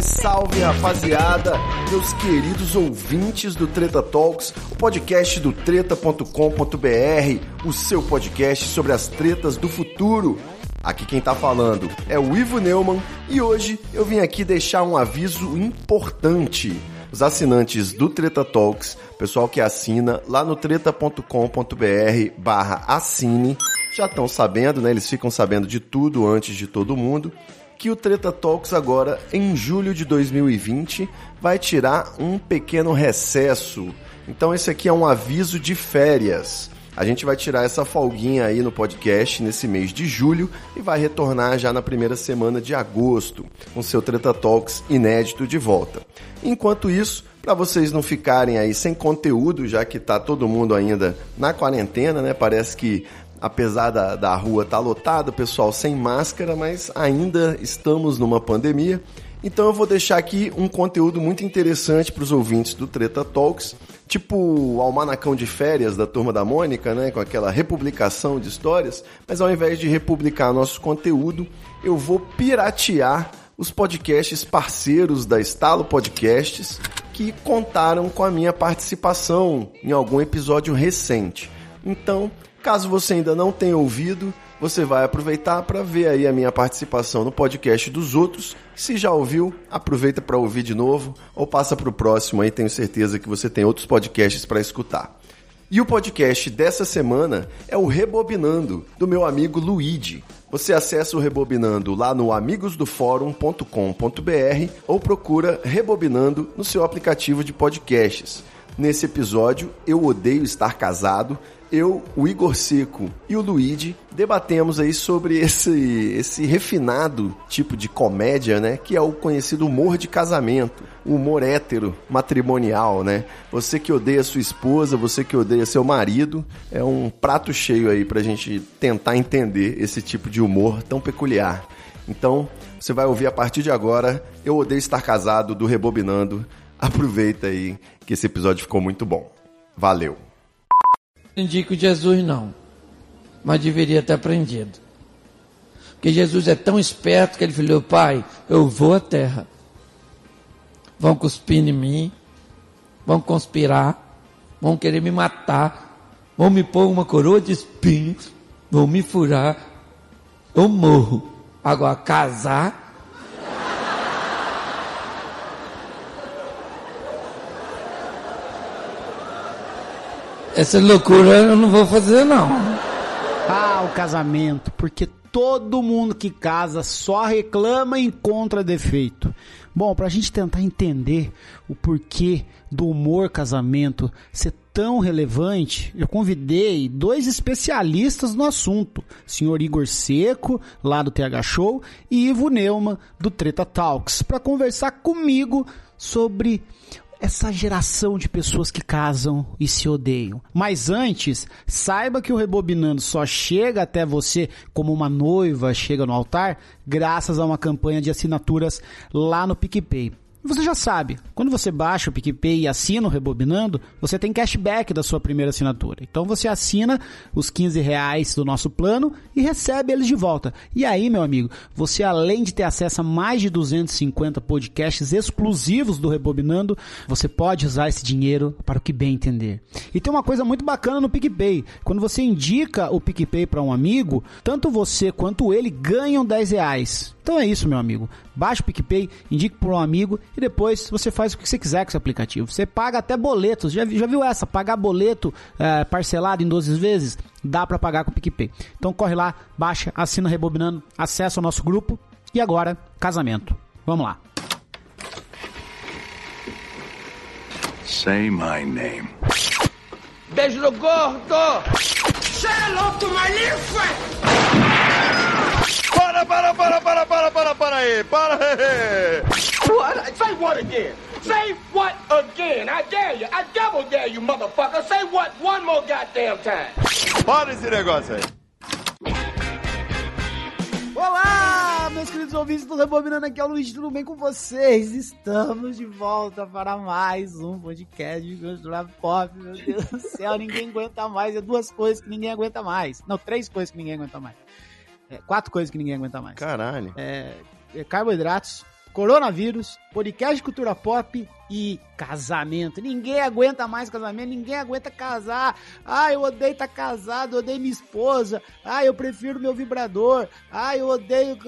Salve, salve rapaziada! Meus queridos ouvintes do Treta Talks, o podcast do treta.com.br, o seu podcast sobre as tretas do futuro. Aqui quem tá falando é o Ivo Neumann e hoje eu vim aqui deixar um aviso importante. Os assinantes do Treta Talks, pessoal que assina lá no treta.com.br barra assine, já estão sabendo, né? Eles ficam sabendo de tudo antes de todo mundo que o Treta Talks agora, em julho de 2020, vai tirar um pequeno recesso. Então esse aqui é um aviso de férias. A gente vai tirar essa folguinha aí no podcast nesse mês de julho e vai retornar já na primeira semana de agosto, com seu Treta Talks inédito de volta. Enquanto isso, para vocês não ficarem aí sem conteúdo, já que tá todo mundo ainda na quarentena, né? Parece que apesar da, da rua estar tá lotada, pessoal sem máscara, mas ainda estamos numa pandemia. Então eu vou deixar aqui um conteúdo muito interessante para os ouvintes do Treta Talks, tipo o almanacão de férias da Turma da Mônica, né, com aquela republicação de histórias, mas ao invés de republicar nosso conteúdo, eu vou piratear os podcasts parceiros da Estalo Podcasts que contaram com a minha participação em algum episódio recente. Então, Caso você ainda não tenha ouvido, você vai aproveitar para ver aí a minha participação no podcast dos outros. Se já ouviu, aproveita para ouvir de novo ou passa para o próximo aí, tenho certeza que você tem outros podcasts para escutar. E o podcast dessa semana é o Rebobinando, do meu amigo Luigi. Você acessa o Rebobinando lá no amigosdoforum.com.br ou procura Rebobinando no seu aplicativo de podcasts. Nesse episódio, eu odeio estar casado eu, o Igor Seco e o Luigi debatemos aí sobre esse, esse refinado tipo de comédia, né? Que é o conhecido humor de casamento, o humor hétero, matrimonial, né? Você que odeia sua esposa, você que odeia seu marido, é um prato cheio aí pra gente tentar entender esse tipo de humor tão peculiar. Então, você vai ouvir a partir de agora Eu Odeio Estar Casado, do Rebobinando. Aproveita aí que esse episódio ficou muito bom. Valeu! Indico Jesus não, mas deveria ter aprendido. Porque Jesus é tão esperto que ele falou, pai, eu vou à terra. Vão cuspir em mim, vão conspirar, vão querer me matar, vão me pôr uma coroa de espinhos, vão me furar, eu morro. Agora, casar, essa loucura eu não vou fazer não. Ah, o casamento, porque todo mundo que casa só reclama e encontra defeito. Bom, pra gente tentar entender o porquê do humor casamento ser tão relevante, eu convidei dois especialistas no assunto, senhor Igor Seco, lá do TH Show, e Ivo Neumann, do Treta Talks, para conversar comigo sobre essa geração de pessoas que casam e se odeiam. Mas antes, saiba que o Rebobinando só chega até você como uma noiva chega no altar, graças a uma campanha de assinaturas lá no PicPay. Você já sabe, quando você baixa o PicPay e assina o Rebobinando, você tem cashback da sua primeira assinatura. Então você assina os 15 reais do nosso plano e recebe eles de volta. E aí, meu amigo, você além de ter acesso a mais de 250 podcasts exclusivos do Rebobinando, você pode usar esse dinheiro para o que bem entender. E tem uma coisa muito bacana no PicPay. Quando você indica o PicPay para um amigo, tanto você quanto ele ganham 10 reais. Então é isso, meu amigo. Baixe o PicPay, indique para um amigo e depois você faz o que você quiser com esse aplicativo. Você paga até boletos. Já, já viu essa? Pagar boleto é, parcelado em 12 vezes? Dá para pagar com o PicPay. Então corre lá, baixa, assina Rebobinando, acessa o nosso grupo e agora, casamento. Vamos lá. Say my name. Beijo no gordo. Say hello to my little friend. Para, para, para, para aí, para aí! What? Say what again? Say what again? I dare you. I double dare you, motherfucker. Say what one more goddamn time. Para esse negócio aí! Olá, meus queridos ouvintes do Rebobinando aqui é o Luiz, tudo bem com vocês? Estamos de volta para mais um podcast de cultura pop, meu Deus do céu, ninguém aguenta mais, é duas coisas que ninguém aguenta mais. Não, três coisas que ninguém aguenta mais. É, quatro coisas que ninguém aguenta mais. Caralho. É, é carboidratos, coronavírus, podcast de cultura pop e casamento. Ninguém aguenta mais casamento, ninguém aguenta casar. Ah, eu odeio estar casado, eu odeio minha esposa. Ah, eu prefiro meu vibrador. Ah, eu odeio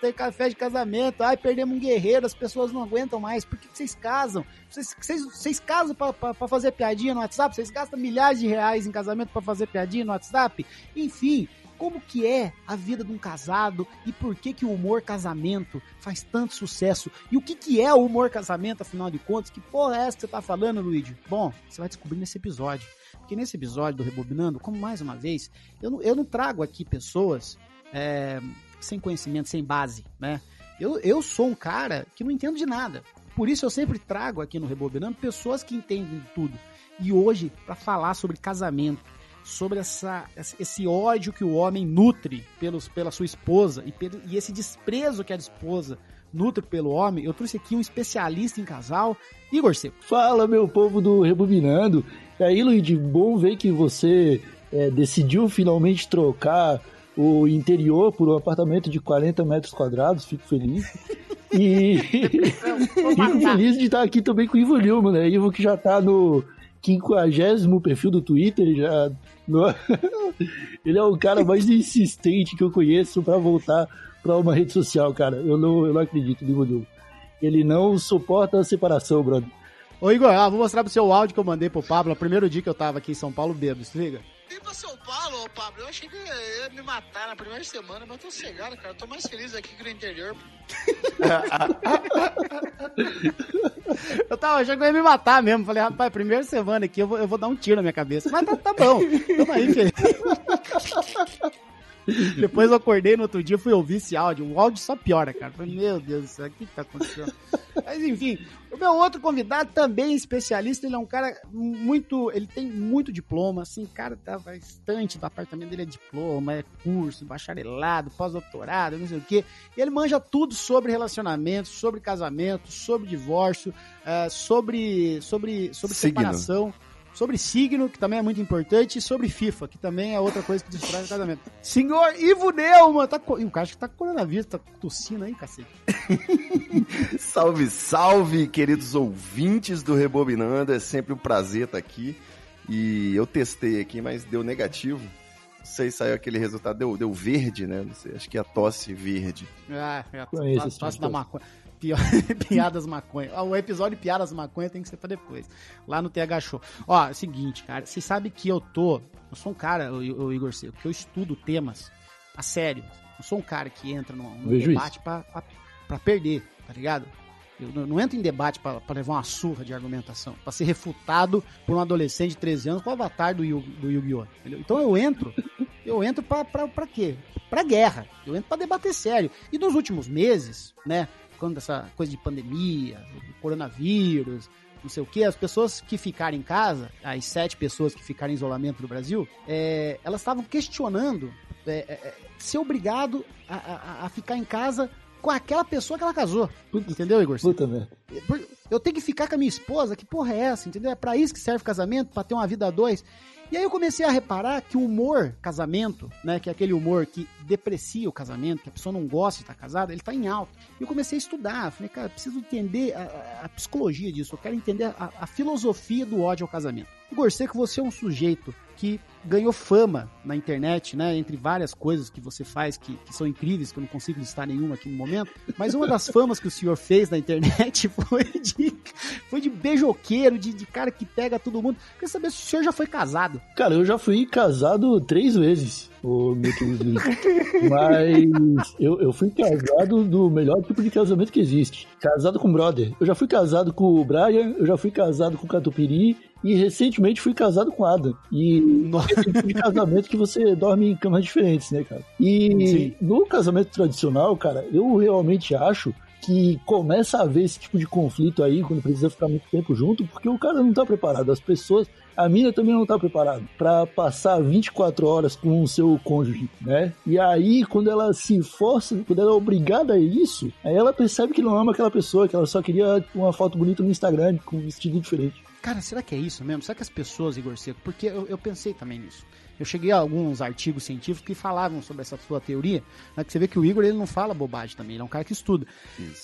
ter café de casamento. Ah, perdemos um guerreiro, as pessoas não aguentam mais. Por que que vocês casam? Vocês, vocês, vocês casam pra fazer piadinha no WhatsApp? Vocês gastam milhares de reais em casamento pra fazer piadinha no WhatsApp? Enfim, como que é a vida de um casado e por que que o humor casamento faz tanto sucesso e o que que é o humor casamento afinal de contas, que porra é essa que você tá falando, Luigi? Bom, você vai descobrir nesse episódio, porque nesse episódio do Rebobinando, como mais uma vez, eu não, eu não trago aqui pessoas é, sem conhecimento, sem base, né? Eu, eu sou um cara que não entendo de nada, por isso eu sempre trago aqui no Rebobinando pessoas que entendem de tudo. E hoje, para falar sobre casamento, sobre essa, esse ódio que o homem nutre pelos, pela sua esposa e, pelo, e esse desprezo que a esposa nutre pelo homem, eu trouxe aqui um especialista em casal, Igor Seco. Fala, meu povo do Rebobinando. E aí, Luigi, bom ver que você é, decidiu finalmente trocar o interior por um apartamento de 40 metros quadrados, fico feliz. E fico feliz de estar aqui também com o Ivo Lilma, né? Ivo que já tá no quinquagésimo perfil do Twitter, já. Ele é o cara mais insistente que eu conheço para voltar para uma rede social, cara. Eu não, eu não acredito, Ivo Lilma. Ele não suporta a separação, brother. Ô Igor, ah, vou mostrar pro seu áudio que eu mandei pro Pablo, o primeiro dia que eu tava aqui em São Paulo, bêbado, se liga. Vim pra São Paulo, ô Pablo. Eu achei que ia me matar na primeira semana, mas tô cegado, cara. Eu tô mais feliz aqui que no interior. eu tava achando que ia me matar mesmo. Falei, rapaz, primeira semana aqui eu vou, eu vou dar um tiro na minha cabeça. Mas tá, tá bom. Tamo aí, feliz. Depois eu acordei no outro dia fui ouvir esse áudio. O áudio só piora, cara. Falei, meu Deus do céu, o que, que tá acontecendo? Mas enfim, o meu outro convidado também especialista, ele é um cara muito. Ele tem muito diploma, assim, cara tá bastante do apartamento dele é diploma, é curso, bacharelado, pós-doutorado, não sei o quê. E ele manja tudo sobre relacionamento, sobre casamento, sobre divórcio, uh, sobre, sobre, sobre separação sobre signo, que também é muito importante, e sobre FIFA, que também é outra coisa que destrói o casamento. Senhor Ivo Neumann, tá co... Ih, o cara acho que tá com coronavírus, tá tossindo aí, cacete. salve, salve, queridos ouvintes do Rebobinando, é sempre um prazer estar aqui. E eu testei aqui, mas deu negativo. Não sei se saiu aquele resultado, deu, deu verde, né? Não sei, acho que é a tosse verde. Ah, é a, a, a tosse da maconha. piadas maconha. O episódio Piadas maconha tem que ser pra depois. Lá no TH Show. Ó, é o seguinte, cara. Você sabe que eu tô. Eu sou um cara, o, Igor Seco, que eu estudo temas a sério. Eu sou um cara que entra num, num debate pra, pra, pra, perder, tá ligado? Eu não, não entro em debate pra, pra, levar uma surra de argumentação, pra ser refutado por um adolescente de 13 anos com o avatar do, do Yu-Gi-Oh! Então eu entro, eu entro pra, pra, pra quê? Pra guerra. Eu entro pra debater sério. E nos últimos meses, né? Quando essa coisa de pandemia, coronavírus, não sei o que, as pessoas que ficaram em casa, as sete pessoas que ficaram em isolamento no Brasil, é, elas estavam questionando é, é, ser obrigado a, a, a, ficar em casa com aquela pessoa que ela casou. Entendeu, Igor? Puta, velho. Eu tenho que ficar com a minha esposa, que porra é essa? Entendeu? É pra isso que serve casamento, pra ter uma vida a dois. E aí eu comecei a reparar que o humor casamento, né, que é aquele humor que deprecia o casamento, que a pessoa não gosta de estar casada, ele está em alta. E eu comecei a estudar, falei, cara, preciso entender a, a psicologia disso, eu quero entender a, a, filosofia do ódio ao casamento. Igor Seco, você é um sujeito que ganhou fama na internet, né? Entre várias coisas que você faz que, que, são incríveis, que eu não consigo listar nenhuma aqui no momento. Mas uma das famas que o senhor fez na internet foi de, foi de beijoqueiro, de, de cara que pega todo mundo. Quer saber se o senhor já foi casado? Cara, eu já fui casado três vezes, o meu querido Luiz. Mas eu, eu fui casado do melhor tipo de casamento que existe. Casado com brother. Eu já fui casado com o Brian, eu já fui casado com o Catupiry e recentemente fui casado com o Adam. E esse tipo de casamento que você dorme em camas diferentes, né, cara? E Sim. no casamento tradicional, cara, eu realmente acho que começa a haver esse tipo de conflito aí quando precisa ficar muito tempo junto, porque o cara não tá preparado. As pessoas, a mina também não tá preparada pra passar 24 horas com o seu cônjuge, né? E aí, quando ela se força, quando ela é obrigada a isso, aí ela percebe que não ama aquela pessoa, que ela só queria uma foto bonita no Instagram com um vestido diferente. Cara, será que é isso mesmo? Será que as pessoas, Igor Seco? Porque eu, eu pensei também nisso. Eu cheguei a alguns artigos científicos que falavam sobre essa sua teoria, né, que você vê que o Igor ele não fala bobagem também, ele é um cara que estuda.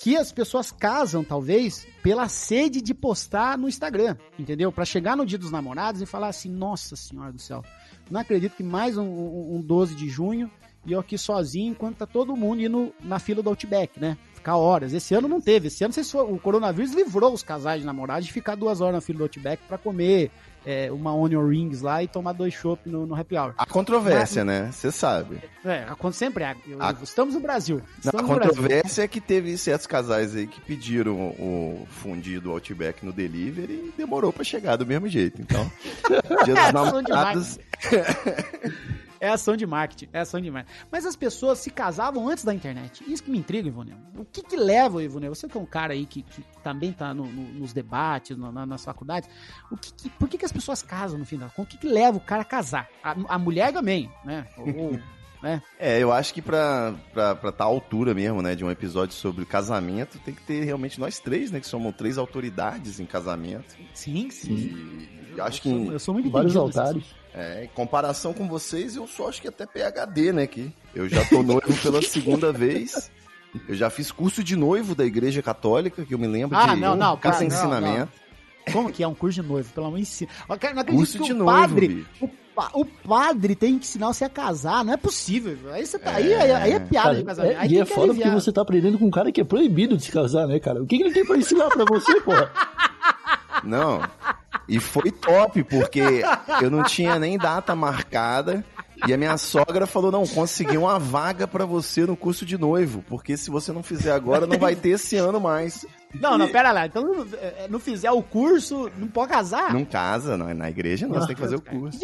Que as pessoas casam, talvez, pela sede de postar no Instagram, entendeu? Pra chegar no dia dos namorados e falar assim, nossa senhora do céu, não acredito que mais um, um, um 12 de junho e eu aqui sozinho, enquanto tá todo mundo indo na fila do Outback, né? Ficar horas. Esse ano não teve. Esse ano foram- o coronavírus livrou os casais de namorados de ficar duas horas na fila do Outback pra comer é, uma onion rings lá e tomar dois chopp no, no happy hour. A controvérsia, né? Você sabe. É, sempre é. A- Estamos no Brasil. Não, Estamos a no Brasil. controvérsia é que teve certos casais aí que pediram o fundido Outback no delivery e demorou pra chegar do mesmo jeito. Então, dia dos de namorados... É ação de marketing, é ação de marketing. Mas as pessoas se casavam antes da internet. Isso que me intriga, Ivonel. O que que leva, Ivonel? Você que é um cara aí que, que também tá no- no- nos debates, na- na- nas faculdades. O que que- por que, que as pessoas casam no fim da conta? O que que leva o cara a casar? A, a mulher também, né? Ou- né? É, eu acho que pra estar pra, tá à altura mesmo, né, de um episódio sobre casamento, tem que ter realmente nós três, né, que somos três autoridades em casamento. Sim, sim. E eu acho que Eu em, sou, eu sou muito Vários altares. É, em comparação com vocês, eu só acho que até PHD, né, que eu já tô noivo pela segunda vez. Eu já fiz curso de noivo da Igreja Católica, que eu me lembro Ah, de não, não, casa cara, não, ensinamento. Como que é um curso de noivo? Pelo amor de Deus. Não acredito Curso que de o noivo, padre, bicho. o, o padre tem que ensinar você a casar. Não é possível. Aí você tá. Aí, aí, aí é piada Cara, de casamento. é- aí e é foda porque você tá aprendendo com um cara que é proibido de se casar, né, cara? O que, que ele tem pra ensinar pra você, porra? Não. E foi top, porque eu não tinha nem data marcada. E a minha sogra falou: não, consegui uma vaga pra você no curso de noivo. Porque se você não fizer agora, não vai ter esse ano mais. Não, não, pera lá. Então, não, é, não fizer o curso, não pode casar? Não casa, não, na igreja não, você tem que fazer o curso.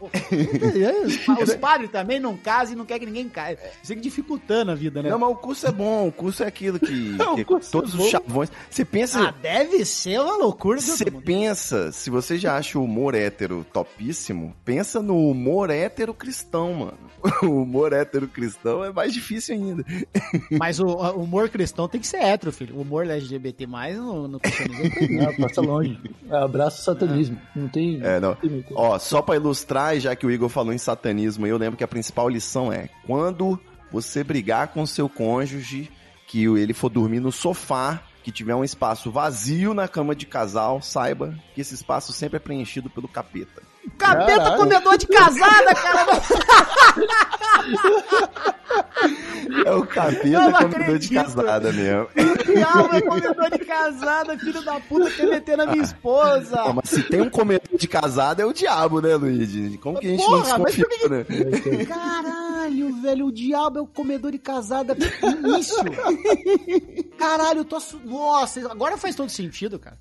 Os, os padres também não casam e não querem que ninguém case. Isso fica dificultando a vida, né? Não, mas o curso é bom, o curso é aquilo que, que é todos bom. os chavões. Você Ah, pensa. deve ser uma loucura. Você pensa, se você já acha o humor hétero topíssimo, pensa no humor hétero cristão, mano. O humor hétero cristão é mais difícil ainda. Mas o, o humor cristão tem que ser hétero, filho. O humor LGBT no, no cristianismo é proibido. Não, passa longe. Abraço o satanismo. Não tem. É, não. Ó, só pra ilustrar, já que o Igor falou em satanismo, eu lembro que a principal lição é quando você brigar com seu cônjuge, que ele for dormir no sofá, que tiver um espaço vazio na cama de casal, saiba que esse espaço sempre é preenchido pelo capeta. Capeta Caralho. comedor de casada, cara. É o capeta não comedor de casada mesmo. Diabo é comedor de casada, filho da puta, quer meter na minha esposa. Pô, mas se tem um comedor de casada é o diabo, né, Luigi? Como que a gente Porra, não mas desconfia, né? Caralho, velho, o diabo é o comedor de casada. Caralho, eu tô. assu- Nossa, agora faz todo sentido, cara.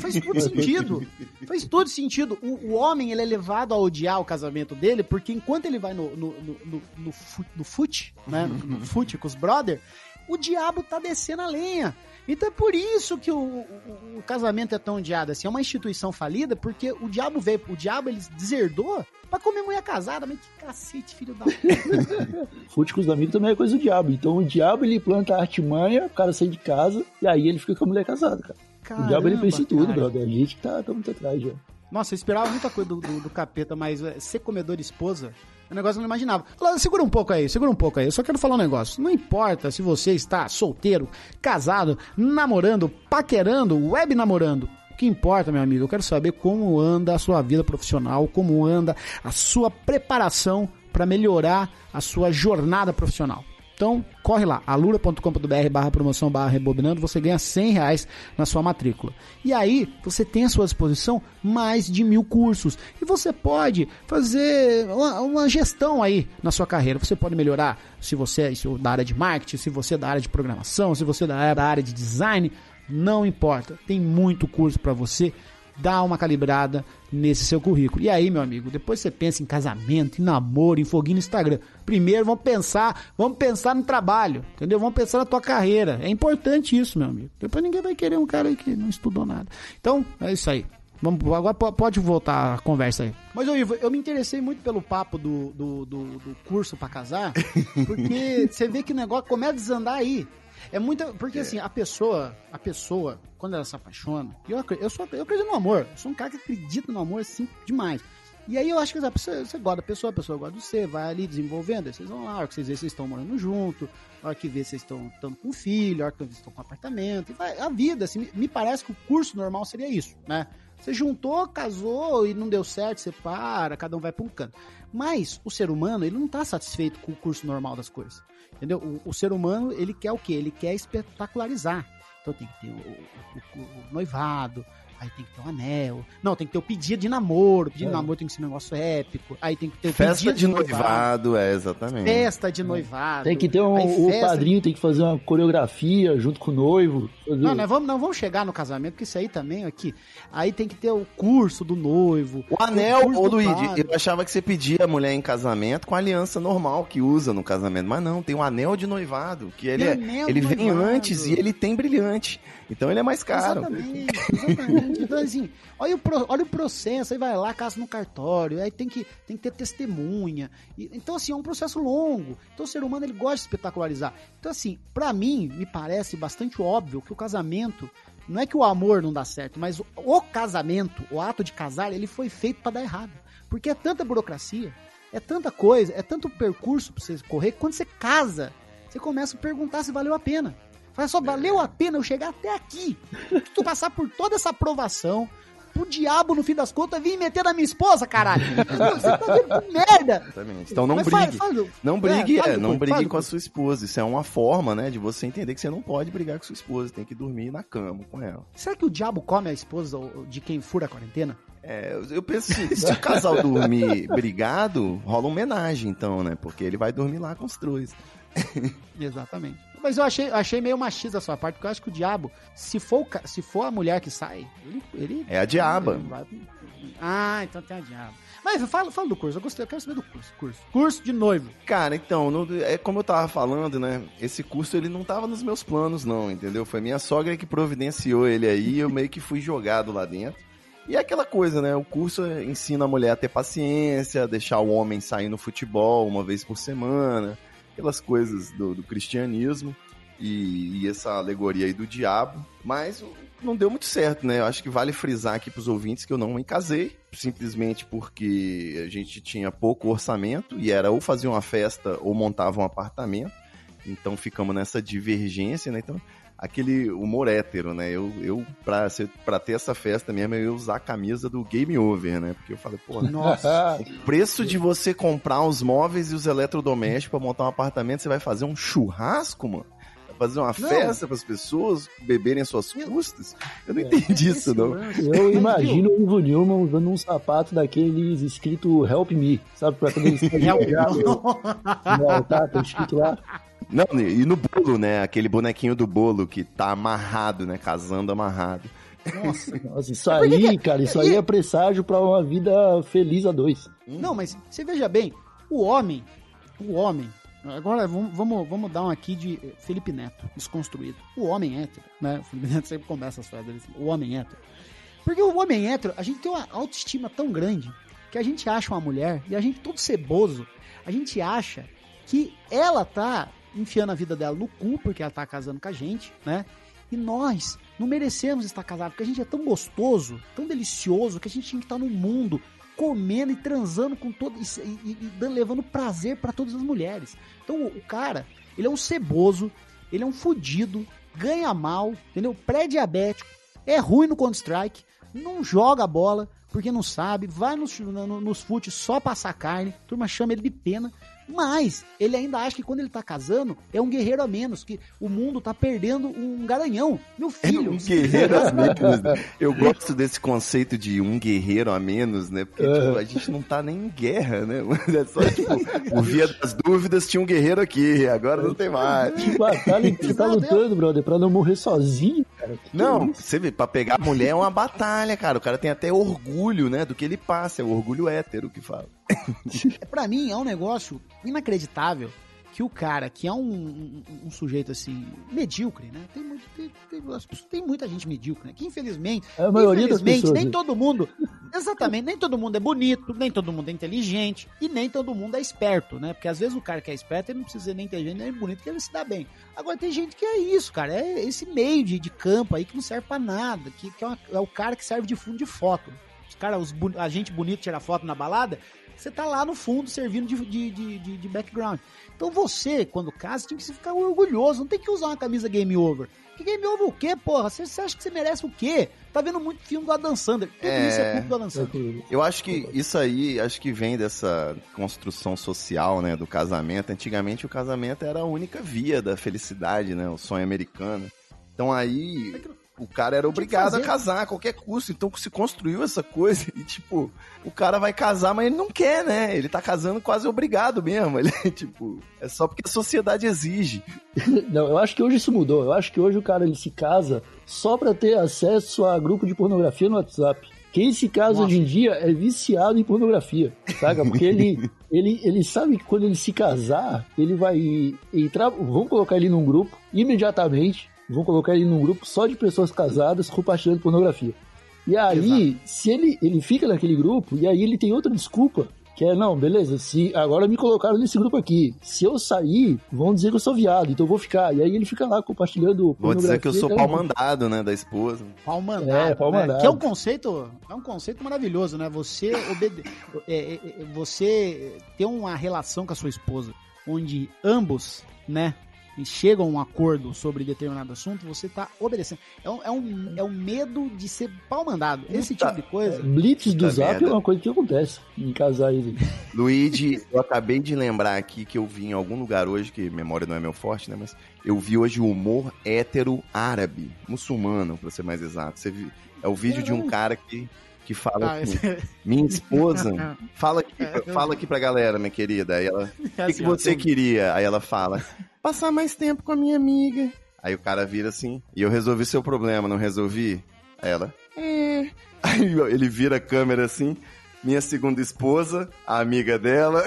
Faz todo sentido. Faz todo sentido. O, o homem, ele é levado a odiar o casamento dele, porque enquanto ele vai no, no, no, no, no, fu- no fute, né? No fute com os brother, o diabo tá descendo a lenha. Então é por isso que o, o- o casamento é tão odiado assim. É uma instituição falida, porque o diabo veio, o diabo ele deserdou pra comer mulher casada. Mas que cacete, filho da puta. Fute com os amigos também é coisa do diabo. Então o diabo ele planta a artimanha, o cara sai de casa e aí ele fica com a mulher casada, cara. o diabo ele pensa em tudo, cara. brother. A gente que tá, tá muito atrás já. Nossa, eu esperava muita coisa do, do, do capeta, mas é, ser comedor esposa é um negócio que eu não imaginava. Fala, Segura um pouco aí, segura um pouco aí. Eu só quero falar um negócio. Não importa se você está solteiro, casado, namorando, paquerando, web namorando. O que importa, meu amigo, eu quero saber como anda a sua vida profissional, como anda a sua preparação para melhorar a sua jornada profissional. Então, corre lá, alura.com.br barra promoção barra rebobinando, você ganha 100 reais na sua matrícula. E aí, você tem à sua disposição mais de mil cursos. E você pode fazer uma, uma gestão aí na sua carreira. Você pode melhorar se você é da área de marketing, se você é da área de programação, se você é da área de design, não importa. Tem muito curso para você dá uma calibrada nesse seu currículo. E aí, meu amigo, depois você pensa em casamento, em namoro, em foguinho no Instagram. Primeiro vamos pensar, vamos pensar no trabalho, entendeu? Vamos pensar na tua carreira. É importante isso, meu amigo. Depois ninguém vai querer um cara aí que não estudou nada. Então, é isso aí. Vamos, agora pode voltar a conversa aí. Mas, ô Ivo, eu me interessei muito pelo papo do, do, do, do curso para casar, porque você vê que o negócio começa a desandar aí. É muita. Porque assim, a pessoa, a pessoa, quando ela se apaixona, eu, eu, sou, eu acredito no amor. Eu sou um cara que acredita no amor assim demais. E aí eu acho que você, você gosta da pessoa, a pessoa gosta de você, vai ali desenvolvendo, aí vocês vão lá, a hora que vocês vê, vocês estão morando junto, a hora que vê, vocês estão estando com filho, a hora que vocês estão com apartamento, e vai, a vida, assim, me parece que o curso normal seria isso, né? Você juntou, casou e não deu certo, você para, cada um vai para um canto. Mas o ser humano, ele não está satisfeito com o curso normal das coisas. Entendeu? O, o, ser humano, ele quer o quê? Ele quer espetacularizar. Então tem que ter o, o, o noivado, aí tem que ter um anel. Não, tem que ter o pedido de namoro. O pedido é. de namoro tem que ser um negócio épico. Aí tem que ter o Festa de, noivado, noivado, é, exatamente. Festa de noivado. Tem que ter um, o padrinho tem que fazer uma coreografia junto com o noivo. Não, nós vamos, não vamos chegar no casamento, porque isso aí também aqui. Aí tem que ter o curso do noivo. O anel, ô Luigi, eu achava que você pedia a mulher em casamento com a aliança normal que usa no casamento. Mas não, tem um anel de noivado, que ele, é, ele vem antes e ele tem brilhante. Então ele é mais caro. Exatamente. Então, assim, olha o, olha o processo, aí vai lá, casa no cartório, aí tem que, tem que ter testemunha. E, então, assim, é um processo longo. Então, o ser humano, ele gosta de espetacularizar. Então, assim, para mim, me parece bastante óbvio que o casamento, não é que o amor não dá certo, mas o, o casamento, o ato de casar, ele foi feito para dar errado. Porque é tanta burocracia, é tanta coisa, é tanto percurso pra você correr, que quando você casa, você começa a perguntar se valeu a pena. Fala só, valeu a pena eu chegar até aqui. Tu passar por toda essa aprovação, o diabo, no fim das contas, vir meter na minha esposa, caralho. Você tá de merda. Exatamente. Então não Mas brigue. Fala, fala, não brigue, é, é não brigue com a sua esposa. Isso é uma forma, né, de você entender que você não pode brigar com sua esposa. Tem que dormir na cama com ela. Será que o diabo come a esposa de quem fura a quarentena? É, eu penso assim, se o casal dormir brigado, rola homenagem, então, né? Porque ele vai dormir lá com os dois. Exatamente. Mas eu achei, achei meio machista a sua parte, porque eu acho que o diabo, se for, se for a mulher que sai, ele. ele é a diaba. Vai... Ah, então tem a diaba. Mas fala, fala do curso, eu gostei, eu quero saber do curso. Curso, curso de noivo. Cara, então, no, é como eu tava falando, né? Esse curso ele não tava nos meus planos, não, entendeu? Foi minha sogra que providenciou ele aí, eu meio que fui jogado lá dentro. E é aquela coisa, né? O curso ensina a mulher a ter paciência, deixar o homem sair no futebol uma vez por semana, aquelas coisas do, do cristianismo e, e, essa alegoria aí do diabo, mas não deu muito certo, né? Eu acho que vale frisar aqui para os ouvintes que eu não me casei, simplesmente porque a gente tinha pouco orçamento e era ou fazer uma festa ou montava um apartamento. Então ficamos nessa divergência, né? Então aquele humor hétero, né? Eu, eu pra, pra ter essa festa mesmo, eu ia usar a camisa do Game Over, né? Porque eu falei, pô, nossa, o preço de você comprar os móveis e os eletrodomésticos para montar um apartamento, você vai fazer um churrasco, mano? fazer uma não. festa para as pessoas beberem suas custas? Eu não é, entendi isso, não. Eu imagino o Ivo Newman usando um sapato daqueles escrito Help Me, sabe? Pra quando eles Help Me. tá, tá escrito lá. Não, e no bolo, né? Aquele bonequinho do bolo que tá amarrado, né? Casando amarrado. Nossa, nossa isso aí, cara, isso aí é presságio para uma vida feliz a dois. Não, mas você veja bem, o homem, o homem, agora vamos, vamos, vamos dar um aqui de Felipe Neto, desconstruído. O homem hétero, né? O Felipe Neto sempre começa as frases dele, o homem hétero. Porque o homem hétero, a gente tem uma autoestima tão grande que a gente acha uma mulher e a gente todo ceboso, a gente acha que ela tá enfiando a vida dela no cu, porque ela tá casando com a gente, né? E nós não merecemos estar casados, porque a gente é tão gostoso, tão delicioso, que a gente tinha que estar no mundo comendo e transando com todo e, e, e levando prazer para todas as mulheres. Então o, cara, ele é um ceboso, ele é um fudido, ganha mal, entendeu? Pré-diabético, é ruim no Counter-Strike, não joga bola porque não sabe, vai nos, no, nos fute só passar carne, a turma chama ele de pena, Mas ele ainda acha que quando ele tá casando, é um guerreiro a menos, que o mundo tá perdendo um garanhão. Meu É filho. um guerreiro a menos. né? Eu gosto desse conceito de um guerreiro a menos, né? Porque tipo, a gente não tá nem em guerra, né? É só, tipo, por via das dúvidas, tinha um guerreiro aqui, agora não tem mais. Que batalha que você tá lutando, brother, pra não morrer sozinho, cara. Que Não, isso? você vê, pra pegar a mulher é uma batalha, cara. O cara tem até orgulho, né, do que ele passa. É o orgulho hétero que fala. É, Pra mim, é um negócio inacreditável que o cara, que é um, um- um sujeito assim, medíocre, né? Tem, muito, tem, tem- tem muita gente medíocre, né? Que infelizmente, É a maioria das infelizmente, pessoas, nem né? todo mundo. Exatamente, nem todo mundo é bonito, nem todo mundo é inteligente e nem todo mundo é esperto, né? Porque às vezes o cara que é esperto, ele não precisa ser nem inteligente nem bonito, que ele se dá bem. Agora tem gente que é isso, cara. É esse meio de, de campo aí que não serve pra nada, que, que é, uma- é o cara que serve de fundo de foto. Os cara, os, a gente bonito tira foto na balada, você tá lá no fundo servindo de, de, de, de- de background. Então você, quando casa, tem que ficar orgulhoso, não tem que usar uma camisa game over. Que game over o quê, porra? Você, você acha que você merece o quê? Tá vendo muito filme do Adam Sandler. Tudo É. isso é culpa do Adam Sandler. Eu acho que isso aí, acho que vem dessa construção social, né, do casamento. Antigamente o casamento era a única via da felicidade, né, o sonho americano. Então aí o cara era obrigado a casar a qualquer custo. Então se construiu essa coisa e tipo, o cara vai casar, mas ele não quer, né? Ele tá casando quase obrigado mesmo. Ele tipo, é só porque a sociedade exige. Não, eu acho que hoje isso mudou. Eu acho que hoje o cara ele se casa só pra ter acesso a grupo de pornografia no WhatsApp. Quem se casa Nossa. hoje em dia é viciado em pornografia, saca? Porque ele, ele, ele sabe que quando ele se casar, ele vai entrar. Vão colocar ele num grupo imediatamente. Vão colocar ele num grupo só de pessoas casadas compartilhando pornografia. E aí, se ele, ele fica naquele grupo, e aí ele tem outra desculpa, que é, não, beleza, se agora me colocaram nesse grupo aqui. Se eu sair, vão dizer que eu sou viado, então eu vou ficar. E aí ele fica lá compartilhando Vou dizer que eu sou pau mandado, né, da esposa. Pau mandado. É, pau né? mandado. Que é um conceito, é um conceito maravilhoso, né? Você obede... é, é, é, você ter uma relação com a sua esposa onde ambos, né, chegam a um acordo sobre determinado assunto, você tá obedecendo. É um, é um, é um medo de ser pau mandado. Esse tipo de coisa. Blitz do Zap merda. é uma coisa que acontece em casais. Luigi, eu acabei de lembrar aqui que eu vi em algum lugar hoje, que memória não é meu forte, né? Mas eu vi hoje o humor hétero árabe, muçulmano, pra ser mais exato. Você viu? É o vídeo de um cara que, que fala Ah, assim, esse- minha esposa, fala aqui, É, eu fala aqui pra galera, minha querida. Aí ela, o que, que assim, você queria? Aí ela fala, passar mais tempo com a minha amiga. Aí o cara vira assim, e eu resolvi seu problema, não resolvi? Ela, é. Aí ele vira a câmera assim, minha segunda esposa, a amiga dela,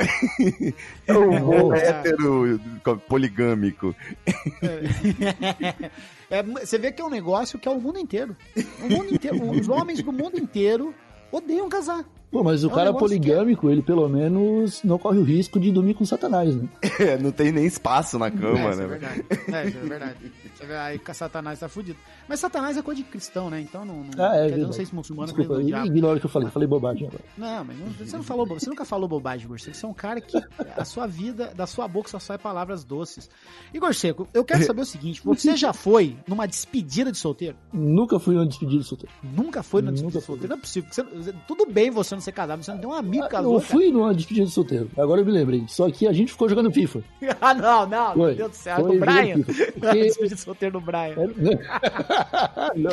é o humor hétero poligâmico. É, você vê que é um negócio que é o mundo inteiro. O mundo inteiro. Os homens do mundo inteiro odeiam casar. Pô, mas o É um cara negócio poligâmico, ele pelo menos não corre o risco de dormir com Satanás, né? É, não tem nem espaço na é, cama, isso é né? verdade. É, isso é verdade. Aí Satanás tá fudido. Mas Satanás é coisa de cristão, né? Então não. não Ah, é dizer, não sei se muçulmano é Desculpa, diabo. ignora o que eu falei, falei bobagem agora. Não, mas não- você não falou, você nunca falou bobagem, Igor Seco. Você é um cara que a sua vida, da sua boca só sai palavras doces. Igor Seco, eu quero saber o seguinte: você já foi numa despedida de solteiro? Nunca fui numa despedida de solteiro. Nunca foi numa despedida de solteiro? Não é possível. Você- tudo bem você não ser casado, você não tem um amigo Ah, casou. eu cara. fui numa despedida de solteiro, agora eu me lembrei. Só que a gente ficou jogando FIFA. ah, não, não, Foi. meu Deus do céu. Foi Do Brian? Porque- solteiro do Brian. Não.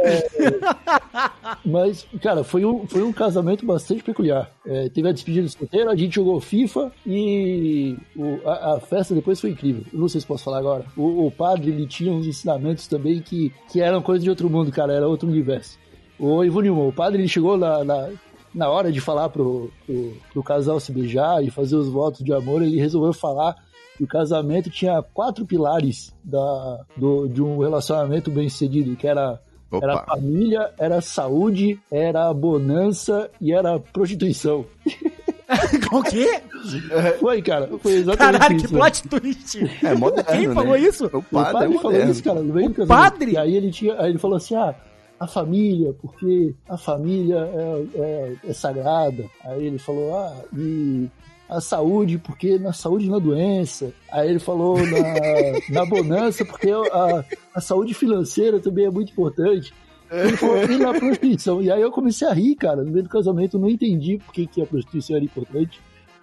É, mas, cara, foi um, foi um casamento bastante peculiar. É, teve a despedida de solteiro, a gente jogou FIFA e o- a, a festa depois foi incrível. Não sei se posso falar agora. O, o padre, ele tinha uns ensinamentos também que, que eram coisa de outro mundo, cara, era outro universo. O Ivo Nilman, o padre, ele chegou na, na, na hora de falar pro, pro, pro casal se beijar e fazer os votos de amor, ele resolveu falar que o casamento tinha quatro pilares da, do, de um relacionamento bem sucedido, que era era Opa. família, era saúde, era bonança e era prostituição. o quê? Foi, cara. Foi exatamente Caralho, que isso. plot twist. É moderno, Quem né? falou isso? O O padre, padre é falou isso, cara, no meio casamento. padre? E aí ele tinha, aí ele falou assim, ah, a família, porque a família é, é, é sagrada. Aí ele falou, ah, e a saúde, porque na saúde na doença. Aí ele falou na, na bonança, porque a, a saúde financeira também é muito importante. Ele falou, e na prostituição. E aí eu comecei a rir, cara, no meio do casamento, eu não entendi por que, que a prostituição era importante.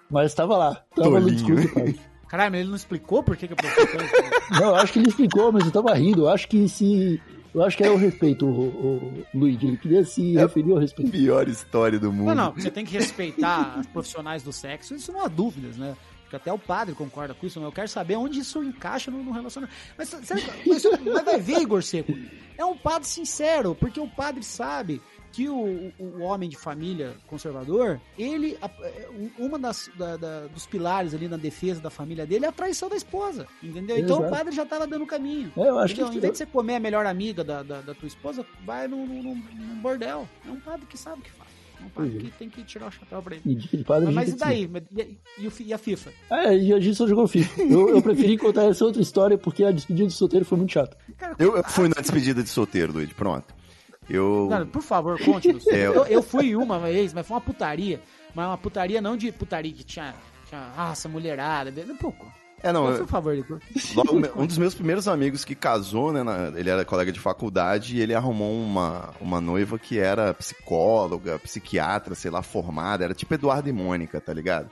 Mas tava lá. Tava no Tolinho. discurso, padre. Caralho, mas ele não explicou por que que a professora... Não, eu acho que ele explicou, mas eu tava rindo. Eu acho que se. Eu acho que era o respeito, o, o Luigi. Ele queria se referir ao respeito. Pior história do mundo. Não, não, você tem que respeitar os profissionais do sexo, isso não há dúvidas, né? Porque até o padre concorda com isso, mas eu quero saber onde isso encaixa no, no relacionamento. Mas, sério, mas, mas vai ver, Igor Seco, é um padre sincero, porque o padre sabe que o, o- o homem de família conservador, ele, é, um- uma das, da- da- dos pilares ali na defesa da família dele é a traição da esposa, entendeu? Então o Exato. padre já tava dando o caminho. É, eu acho Entendeu? que. Em vez de você comer a melhor amiga da, da, da tua esposa, vai num, num, num- bordel. É um padre que sabe o que faz. É um padre é. que tem que tirar o chapéu pra ele. E padre Mas, mas e daí? E, e e a FIFA? Ah, é, e a gente só jogou FIFA. Eu, eu preferi contar essa outra história porque a despedida de solteiro foi muito chata. Eu, eu fui na despedida de solteiro, Luigi, pronto. Eu. Por favor, conte-nos. É, eu- eu, eu fui uma vez, mas foi uma putaria. Mas uma putaria não de putaria que tinha, tinha raça, mulherada. Um pouco. É, não, Por favor, Igor. Um dos meus primeiros amigos que casou, né? na- ele era colega de faculdade e ele arrumou uma, uma noiva que era psicóloga, psiquiatra, sei lá, formada. Era tipo Eduardo e Mônica, tá ligado?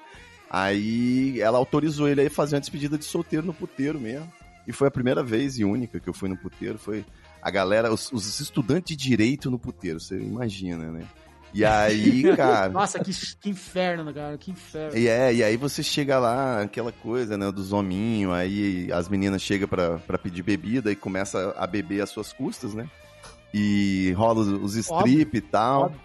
Aí ela autorizou ele a fazer uma despedida de solteiro no puteiro mesmo. E foi a primeira vez e única que eu fui no puteiro. Foi a galera, os, os estudantes de direito no puteiro, você imagina, né? E aí, cara. Nossa, que, que inferno, cara. Que inferno. E é, e aí você chega lá, aquela coisa, né, dos hominhos, aí as meninas chegam pra, pra pedir bebida e começa a beber às suas custas, né? E rola os, os strip e tal. Óbvio,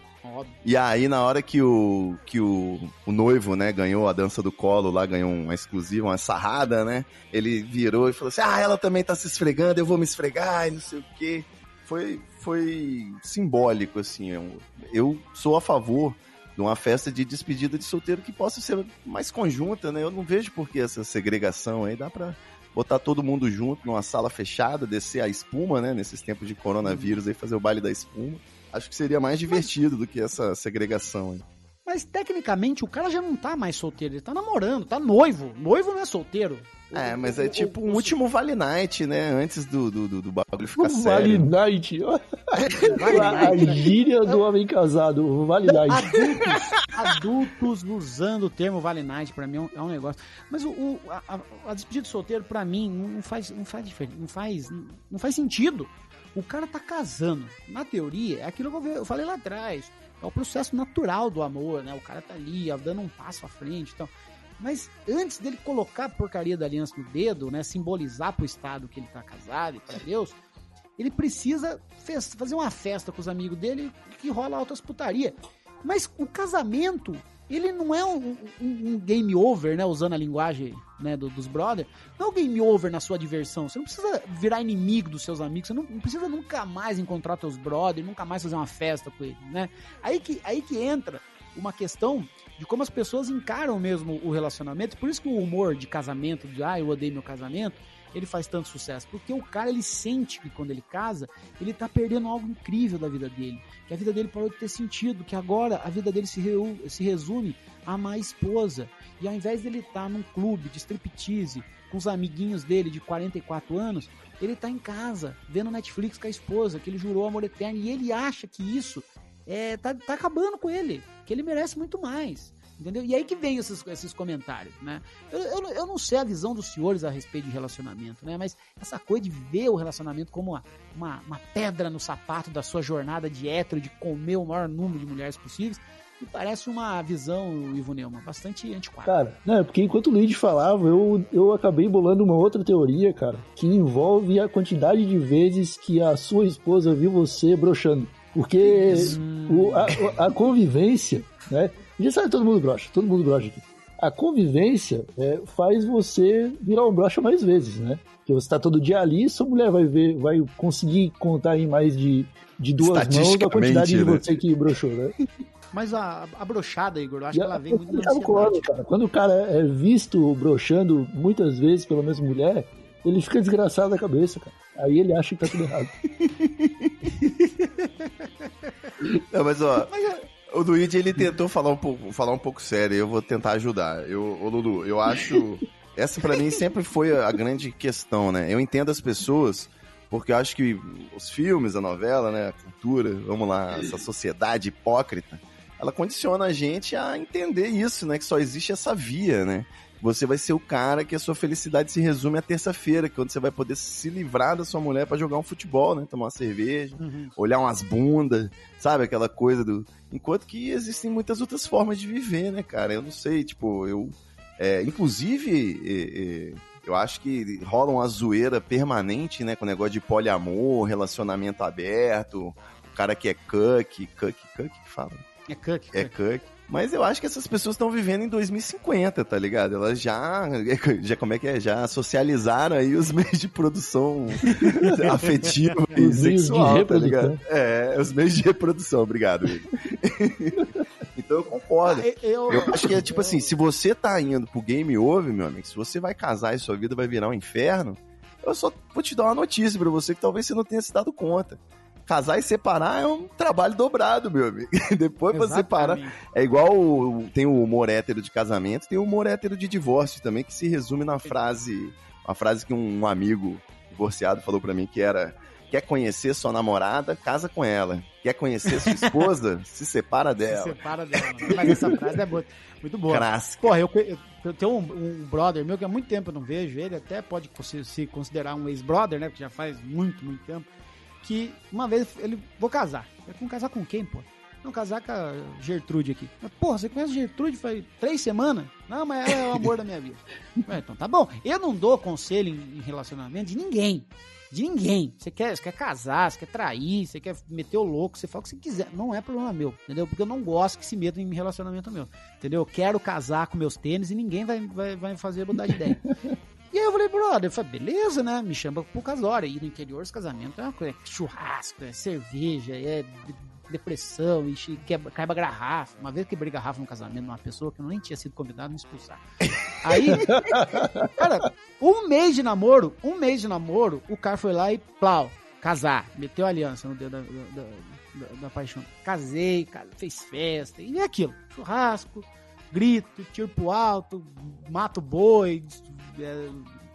E aí, na hora que o, que o, o noivo, né, ganhou a dança do colo lá, ganhou uma exclusiva, uma sarrada, né? Ele virou e falou assim: Ah, ela também tá se esfregando, eu vou me esfregar e não sei o quê. Foi, foi simbólico, assim. Eu, eu sou a favor de uma festa de despedida de solteiro que possa ser mais conjunta, né? Eu não vejo por que essa segregação aí. Dá pra botar todo mundo junto numa sala fechada, descer a espuma, né? Nesses tempos de coronavírus aí, fazer o baile da espuma. Acho que seria mais divertido do que essa segregação aí. Mas tecnicamente o cara já não tá mais solteiro, ele tá namorando, tá noivo. Noivo não é solteiro. É, mas é tipo um último Vale Night, né? Antes do, do, do, do bagulho ficar O Vale sério. Night. A, a gíria do homem casado. O Vale Night. Adultos, adultos usando o termo Vale Night, pra mim é um, é um negócio. Mas o, o- a, a- a despedida de solteiro, pra mim, não faz, não faz diferença, não faz, não faz sentido. O cara tá casando. Na teoria, é aquilo que eu, falei lá atrás. É o processo natural do amor, né? O cara tá ali, dando um passo à frente então. Mas antes dele colocar a porcaria da aliança no dedo, né? Simbolizar pro Estado que ele tá casado e pra Deus, ele precisa fazer uma festa com os amigos dele que rola altas putaria. Mas o casamento, ele não é um, um- um game over, né? Usando a linguagem né, do- dos brothers. Não é um game over na sua diversão. Você não precisa virar inimigo dos seus amigos. Você não, não precisa nunca mais encontrar teus brothers, nunca mais fazer uma festa com eles, né? Aí que, aí que entra uma questão de como as pessoas encaram mesmo o relacionamento. Por isso que o humor de casamento, de ah, eu odeio meu casamento, ele faz tanto sucesso. Porque o cara, ele sente que quando ele casa, ele tá perdendo algo incrível da vida dele. Que a vida dele parou de ter sentido, que agora a vida dele se, reu- se resume a uma esposa. E ao invés dele estar num clube de striptease com os amiguinhos dele de 44 anos, ele tá em casa, vendo Netflix com a esposa, que ele jurou amor eterno, e ele acha que isso é, tá, tá acabando com ele, que ele merece muito mais. Entendeu? E aí que vem esses, esses comentários, né? Eu, eu, não- eu não sei a visão dos senhores a respeito de relacionamento, né? Mas essa coisa de ver o relacionamento como uma, uma, uma pedra no sapato da sua jornada de hétero, de comer o maior número de mulheres possíveis, me parece uma visão, Ivo Neumann, bastante antiquada. Cara, não, é porque enquanto o Luigi falava, eu, eu acabei bolando uma outra teoria, cara, que envolve a quantidade de vezes que a sua esposa viu você broxando. Porque o- a, a convivência, né? Já sabe, todo mundo brocha, todo mundo brocha aqui. A convivência é, faz você virar um brocha mais vezes, né? Porque você tá todo dia ali, sua mulher vai ver, vai conseguir contar em mais de, de duas mãos a quantidade de né? você que broxou, né? Mas a, a brochada, Igor, eu acho E que ela vem muito concordo, ansiedade. cara. Quando o cara é visto broxando muitas vezes pela mesma mulher, ele fica desgraçado da cabeça, cara. Aí ele acha que tá tudo errado. Não, mas ó, o Luigi ele tentou falar um pouco, falar um pouco sério, eu vou tentar ajudar. Eu, ô Lulu, eu acho essa pra mim sempre foi a grande questão, né? Eu entendo as pessoas porque eu acho que os filmes, a novela, né, a cultura, vamos lá, essa sociedade hipócrita, ela condiciona a gente a entender isso, né? Que só existe essa via, né? Você vai ser o cara que a sua felicidade se resume à terça-feira, é onde você vai poder se livrar da sua mulher para jogar um futebol, né? Tomar uma cerveja, Uhum. olhar umas bundas, sabe? Aquela coisa do. Enquanto que existem muitas outras formas de viver, né, cara? Eu não sei, tipo, eu. é, inclusive, é, é, eu acho que rola uma zoeira permanente, né? Com o negócio de poliamor, relacionamento aberto, o cara que é cuck, cuck, cuck que fala? É Cook. É Cook. Mas eu acho que essas pessoas estão vivendo em 2050, tá ligado? Elas já, já como é que é? Já socializaram aí os meios de produção afetiva e Os meios de sexual, tá reprodução. ligado? É, os meios de reprodução, obrigado, então eu concordo. Eu, Eu acho que é tipo assim, se você tá indo pro game over, meu amigo, se você vai casar e sua vida vai virar um inferno, eu só vou te dar uma notícia pra você que talvez você não tenha se dado conta. Casar e separar é um trabalho dobrado, meu amigo. Depois pra separar. Exatamente. É igual o- tem o humor hétero de casamento, tem o humor hétero de divórcio também, que se resume na frase, uma frase que um amigo divorciado falou pra mim que era quer conhecer sua namorada, casa com ela. Quer conhecer sua esposa, se separa Se dela. separa dela. Mas essa frase é boa. muito boa. Clássico. Porra, eu, eu, eu tenho um, um brother meu que há muito tempo eu não vejo, ele até pode se, se considerar um ex-brother, né? Porque já faz muito, muito tempo. Que uma vez ele. Vou casar. Eu vou casar com quem, pô? Não, casar com a Gertrude aqui. Mas, porra, você conhece a Gertrude faz três semanas? Não, mas ela é o amor da minha vida. Ué, então tá bom. Eu não dou conselho em, em relacionamento de ninguém. De ninguém. Você quer, você quer casar, você quer trair, você quer meter o louco, você fala o que você quiser. Não é problema meu, entendeu? Porque eu não gosto que se metam em relacionamento meu. Entendeu? Eu quero casar com meus tênis e ninguém vai, vai, vai fazer mudar de ideia. E aí eu falei, brother, eu falei, beleza, né? Me chama pro casório. E no interior os casamentos é uma coisa, é churrasco, é cerveja, é de- depressão, e quebra, quebra garrafa. Uma vez quebrei garrafa no casamento de uma pessoa que eu nem tinha sido convidado a me expulsar. Aí, cara, um mês de namoro, um mês de namoro, o cara foi lá e plau, casar. Meteu aliança no dedo da, da, da- da paixão. Casei, cara, fez festa, e é aquilo. Churrasco, grito, tiro pro alto, mato boi, é,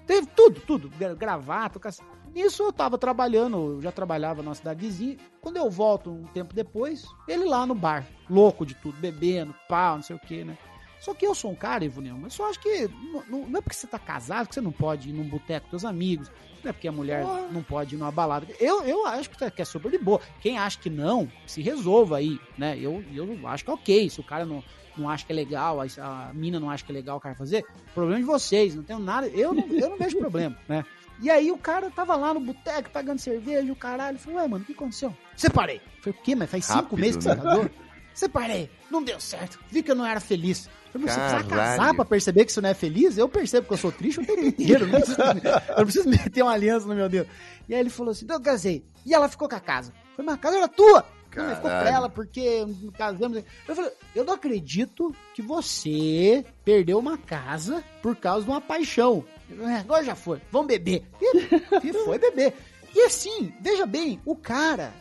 teve tudo, tudo, gra- gravata, cac- Nisso eu tava trabalhando, eu já trabalhava na cidade vizinha. Quando eu volto um tempo depois, ele lá no bar, louco de tudo, bebendo, pau, não sei o que, né? Só que eu sou um cara, Ivonil, mas só acho que não, não- é porque você tá casado que você não pode ir num boteco com seus amigos, não é porque a mulher não pode ir numa balada. Eu, eu acho que, que é super de boa. Quem acha que não, se resolva aí, né? Eu, eu acho que é ok. Se o cara não, não acha que é legal, a, a mina não acha que é legal o cara fazer, problema de vocês, não tenho nada. Eu não, eu não vejo problema, né? E aí o cara tava lá no boteco pagando cerveja, o caralho. Falei, ué, mano, o que aconteceu? Separei. Falei, o quê? Mas faz cinco Rápido, meses que você né? casou? Separei. Não deu certo. Vi que eu não era feliz. Falei, você precisa casar pra perceber que você não é feliz? Eu percebo que eu sou triste o tempo inteiro. Não preciso, eu não preciso meter uma aliança no meu dedo. E aí ele falou assim, então eu casei. E ela ficou com a casa. Falei, mas a casa era tua. Não, mas ficou pra Caralho. ela porque casamos. Eu falei, eu não acredito que você perdeu uma casa por causa de uma paixão. "É, agora já foi, vamos beber. E, e foi beber. E assim, veja bem, o cara,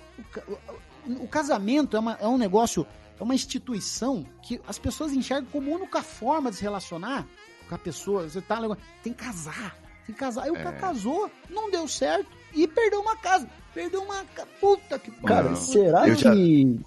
o, o- casamento é, uma- é um negócio, é uma instituição que as pessoas enxergam como única forma de se relacionar com a pessoa. Você tá, tem que casar, tem que casar. Aí o cara casou, não deu certo e perdeu uma casa. Perdeu uma puta que Cara, Não. será Eu que já-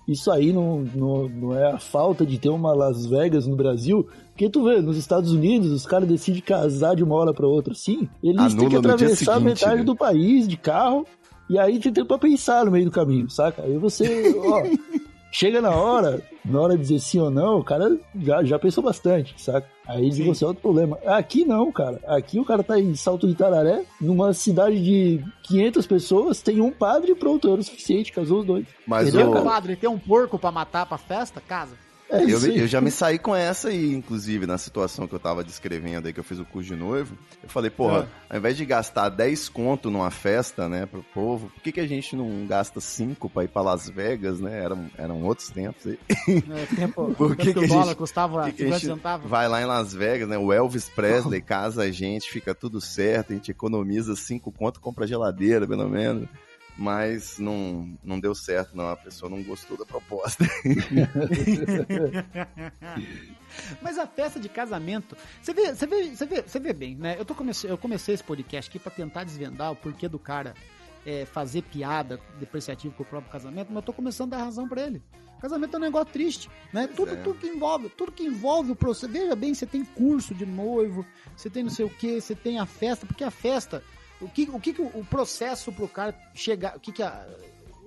isso aí não, não, não é a falta de ter uma Las Vegas no Brasil? Porque tu vê, nos Estados Unidos, os caras decidem casar de uma hora pra outra assim, eles têm Anula que no dia atravessar seguinte, metade né? do país de carro, e aí tem tempo pra pensar no meio do caminho, saca? Aí você, ó, chega na hora, na hora de dizer sim ou não, o cara já, já pensou bastante, saca? Aí de você é outro problema. Aqui não, cara. Aqui o cara tá em Salto de Tararé, numa cidade de 500 pessoas, tem um padre e pronto, era o suficiente, casou os dois. Mas Entendeu? o- O padre tem um porco pra matar pra festa, casa. É Eu, eu já me saí com essa aí, inclusive, na situação que eu tava descrevendo aí, que eu fiz o curso de noivo. Eu falei, porra, ao invés de gastar 10 conto numa festa, né, pro povo, por que, que a gente não gasta 5 pra ir pra Las Vegas, né? Eram, eram outros tempos aí. É, tempo, Por que que, que o dólar gente- custava Por que que a 50 gente centavos. vai lá em Las Vegas, né? O Elvis Presley casa a gente, fica tudo certo, a gente economiza 5 conto, compra geladeira, pelo menos. Mas não, não deu certo, não. A pessoa não gostou da proposta. Mas a festa de casamento, você vê, você vê, você vê, você vê bem, né? Eu, tô comece, eu comecei esse podcast aqui pra tentar desvendar o porquê do cara é, fazer piada depreciativa com o próprio casamento, mas eu tô começando a dar razão pra ele. Casamento é um negócio triste, né? Tudo, é. tudo que envolve, tudo que envolve o processo. Veja bem, você tem curso de noivo, você tem não sei o que, você tem a festa, porque a festa, o que o, que que o processo pro cara chegar, o que que a-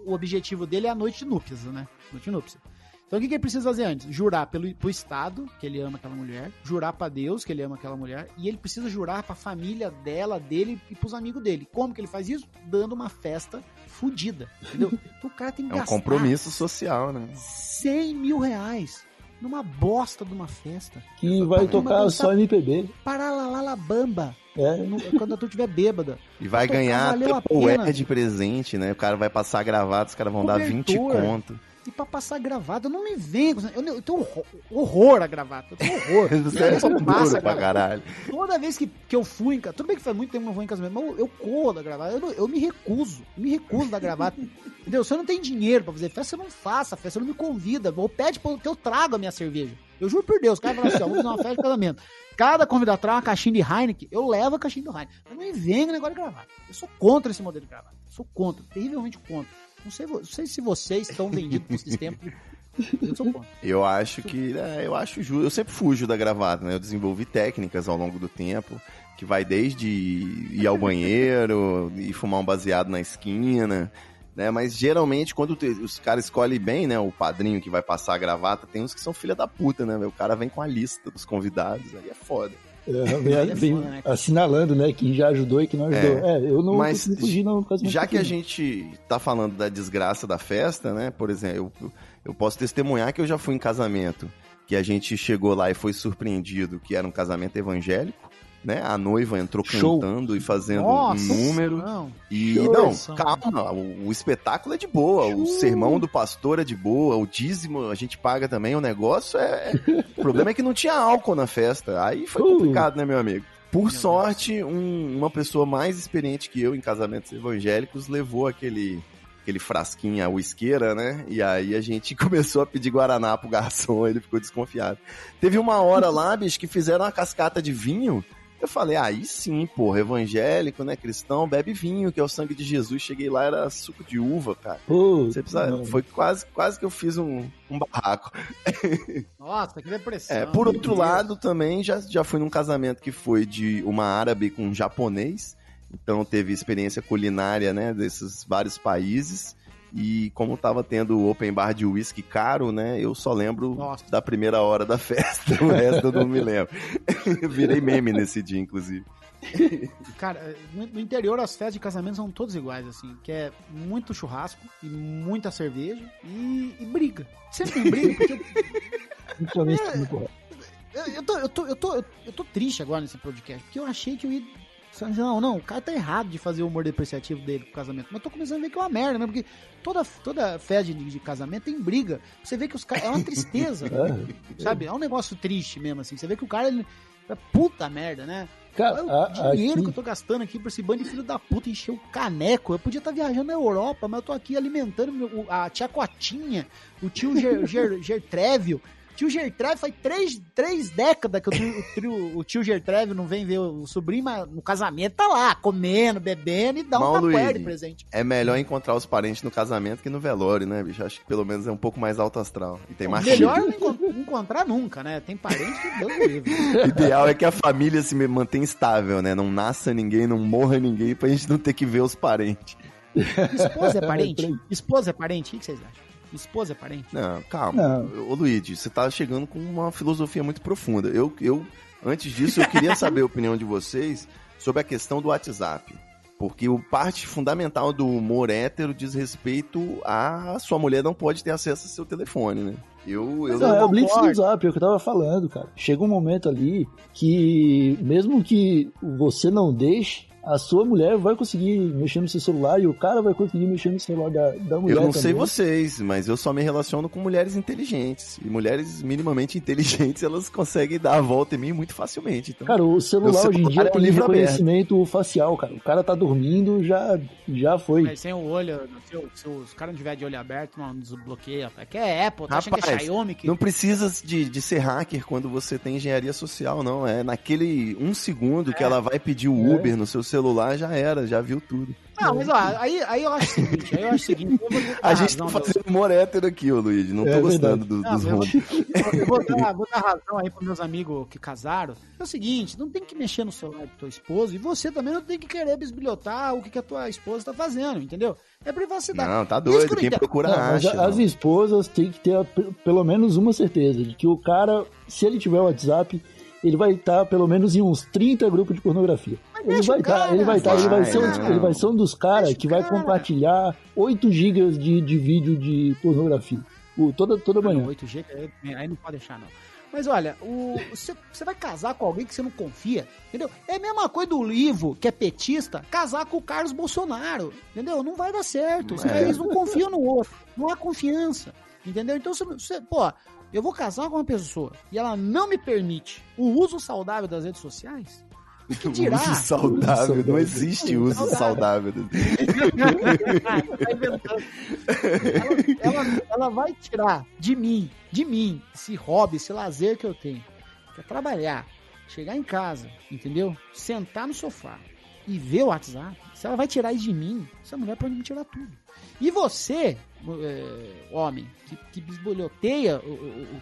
o objetivo dele é a noite de núpcias, né? Noite de núpcias. Então o que, que ele precisa fazer antes? Jurar pelo, pro Estado que ele ama aquela mulher, jurar pra Deus que ele ama aquela mulher, e ele precisa jurar pra família dela, dele e pros amigos dele. Como que ele faz isso? Dando uma festa fudida, entendeu? Então o cara tem que É um gastar compromisso social, né? 100 mil reais numa bosta de uma festa. Que vai tocar só MPB. Paralalalabamba. É. No- Quando tu tiver bêbada. E vai Tocar ganhar pena. E de presente, né? O cara vai passar gravado, os caras vão dar 20 Cobertor. conto. Pra passar gravata, eu não me venho. Eu, eu tenho horror, a gravata. Eu tenho horror. Você é duro pra caralho. Toda vez que, que eu fui em casa, tudo bem que faz muito tempo que eu não vou em casamento, mas eu, eu corro da gravata, eu, eu me recuso, eu me recuso da gravata. Entendeu? Se eu não tenho dinheiro pra fazer festa, você não faça festa, você não me convida, ou pede pra eu- que eu traga a minha cerveja. Eu juro por Deus, o cara fala assim, ó, vamos fazer uma festa de casamento. Cada convidado traz uma caixinha de Heineken, eu levo a caixinha de Heineken. Eu não me venho com negócio de gravata. Eu sou contra esse modelo de gravata. Eu sou contra, terrivelmente contra. Não sei, não sei se vocês estão vendidos por sistema. Eu sou. Eu acho que. É, eu acho justo. Eu sempre fujo da gravata, né? Eu desenvolvi técnicas ao longo do tempo, que vai desde ir ao banheiro e fumar um baseado na esquina. Né, mas geralmente, quando te- os caras escolhem bem, né? O padrinho que vai passar a gravata, tem uns que são filha da puta, né? O cara vem com a lista dos convidados, aí é foda. É, vem, É vem foda, né, assinalando, né? Que já ajudou e que não ajudou. É, eu não Mas fugir não, por causa do Já que a gente tá falando da desgraça da festa, né? Por exemplo, eu, eu posso testemunhar que eu já fui em casamento, que a gente chegou lá e foi surpreendido que era um casamento evangélico, né? A noiva entrou Show. cantando e fazendo Nossa, um número. Não. E Show. não, calma, o, o espetáculo é de boa, o sermão do pastor é de boa, o dízimo a gente paga também, o negócio é. o problema é que não tinha álcool na festa. Aí foi Uh. complicado, né, meu amigo? Por sorte, um- uma pessoa mais experiente que eu em casamentos evangélicos levou aquele aquele frasquinho, a uisqueira, né? E aí a gente começou a pedir Guaraná pro garçom, ele ficou desconfiado. Teve uma hora lá, bicho, que fizeram uma cascata de vinho. Eu falei, ah, aí sim, porra, evangélico, né, cristão, bebe vinho, que é o sangue de Jesus. Cheguei lá, era suco de uva, cara. Pô, Você precisa, não. foi quase, quase que eu fiz um, um barraco. Nossa, que depressão. É, por outro Deus. lado, também já, já fui num casamento que foi de uma árabe com um japonês. Então teve experiência culinária, né, desses vários países. E como tava tendo open bar de uísque caro, né, eu só lembro Nossa. da primeira hora da festa. O resto eu não me lembro. Eu virei meme nesse dia, inclusive. Cara, no interior as festas de casamento são todas iguais, assim, que é muito churrasco e muita cerveja e, e briga. Sempre tem briga, porque eu, eu tô, eu, tô, eu, tô, eu tô triste agora nesse podcast, porque eu achei que eu ia. Não, não, o cara tá errado de fazer o humor depreciativo dele pro casamento. Mas eu tô começando a ver que é uma merda, né? Porque toda, toda festa de, de casamento tem briga. Você vê que os caras. É uma tristeza, sabe? É um negócio triste mesmo, assim. Você vê que o cara. Ele, é puta merda, né? Cara, Olha o dinheiro aqui- que eu tô gastando aqui pra esse bando de filho da puta encher o caneco. Eu podia estar viajando na Europa, mas eu tô aqui alimentando meu- a tia Cotinha, o tio Ger, Ger, Gertrévio. Tio Gertrévio faz três, três décadas que o tio, o tio, o tio Gertrévio não vem ver o sobrinho, mas no casamento tá lá, comendo, bebendo e dá um Mal, tapué de presente. É melhor encontrar os parentes no casamento que no velório, né, bicho? Acho que pelo menos é um pouco mais alto astral. E tem mais Melhor não encon- encontrar nunca, né? Tem parente que Deus me livre. O ideal é que a família se mantenha estável, né? Não nasça ninguém, não morra ninguém, pra gente não ter que ver os parentes. Esposa é parente? Esposa é parente? O que vocês acham? Esposa é parente? Não, calma. Não. Ô Luigi, você tá chegando com uma filosofia muito profunda. Eu, eu, antes disso, eu queria saber a opinião de vocês sobre a questão do WhatsApp. Porque o parte fundamental do humor hétero diz respeito a sua mulher não pode ter acesso ao seu telefone, né? Eu, eu Não, é o blitz do Zap, é o que eu tava falando, cara. Chega um momento ali que, mesmo que você não deixe, a sua mulher vai conseguir mexer no seu celular e o cara vai conseguir mexer no celular da, da mulher Eu não sei também. vocês, mas eu só me relaciono com mulheres inteligentes. E mulheres minimamente inteligentes, elas conseguem dar a volta em mim muito facilmente. Então, Cara, o celular, Meu hoje em celular dia é um tem livro reconhecimento facial, cara. O cara tá dormindo, já, já foi. Mas sem o olho, se, o- se os caras não tiver de olho aberto, não desbloqueia. É que é Apple, tá achando que é Rapaz, Xiaomi que. não precisa de, de ser hacker quando você tem engenharia social, não. É naquele um segundo que É. ela vai pedir o É. Uber no seu celular, já era, já viu tudo. Não, mas ó, aí, aí eu acho o seguinte, aí eu acho o seguinte, eu vou dar A gente tá razão, fazendo humor hétero aqui, ô Luigi. Não tô É gostando do- Não, dos eu, vou, dar, vou dar razão aí pros meus amigos que casaram. É o seguinte, não tem que mexer no celular do teu esposo e você também não tem que querer bisbilhotar o que, que a tua esposa tá fazendo, entendeu? É privacidade. Não, tá doido. não Quem procura Não, acha. a- as não. esposas têm que ter pelo menos uma certeza de que o cara, se ele tiver o WhatsApp, ele vai estar pelo menos em uns 30 grupos de pornografia. Ele deixa vai o cara, estar, ele vai estar, ele vai vai, ser um, ele vai ser um dos caras que vai cara. compartilhar 8 gigas de, de vídeo de pornografia. O, toda, toda Não, manhã. 8G, aí- aí não pode deixar, não. Mas olha, você, você vai casar com alguém que você não confia, entendeu? É a mesma coisa do Livo, que é petista, casar com o Carlos Bolsonaro, entendeu? Não vai dar certo. É. eles não confiam no outro. Não há confiança, entendeu? Então, você, você- pô, eu vou casar com uma pessoa e ela não me permite o uso saudável das redes sociais, o que dirá? Uso saudável. Não existe uso Saudável. ela, ela- ela vai tirar de mim, de mim, esse hobby, esse lazer que eu tenho. Que é trabalhar, chegar em casa, entendeu? Sentar no sofá e ver o WhatsApp. Se ela vai tirar isso de mim, essa mulher pode me tirar tudo. E você, é, homem, que, que bisbolhoteia o, o,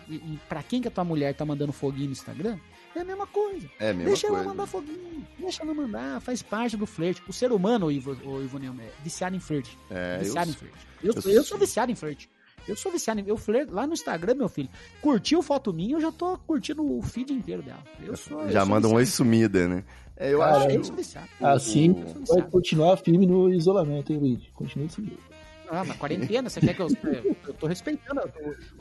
o, e pra quem que a tua mulher tá mandando foguinho no Instagram, é a mesma coisa. É a mesma Deixa ela coisa. mandar foguinho. Deixa ela mandar. Faz parte do flerte. O ser humano, o Ivo, o Ivo Neumann, é viciado em flerte. É, eu viciado em sou- flerte. Eu, eu sou, eu sou- viciado em flerte. Eu sou viciado em. Eu flerto lá no Instagram, meu filho. Curtiu foto minha, eu já tô curtindo o feed inteiro dela. Eu sou. eu Já sou manda um oi em sumida, né? É, eu Cara, acho Eu que sou viciado. Assim, Eu sou vai continuar firme no isolamento, hein, Luigi? Continua assim. Ah, na quarentena, você quer que eu. Eu tô respeitando.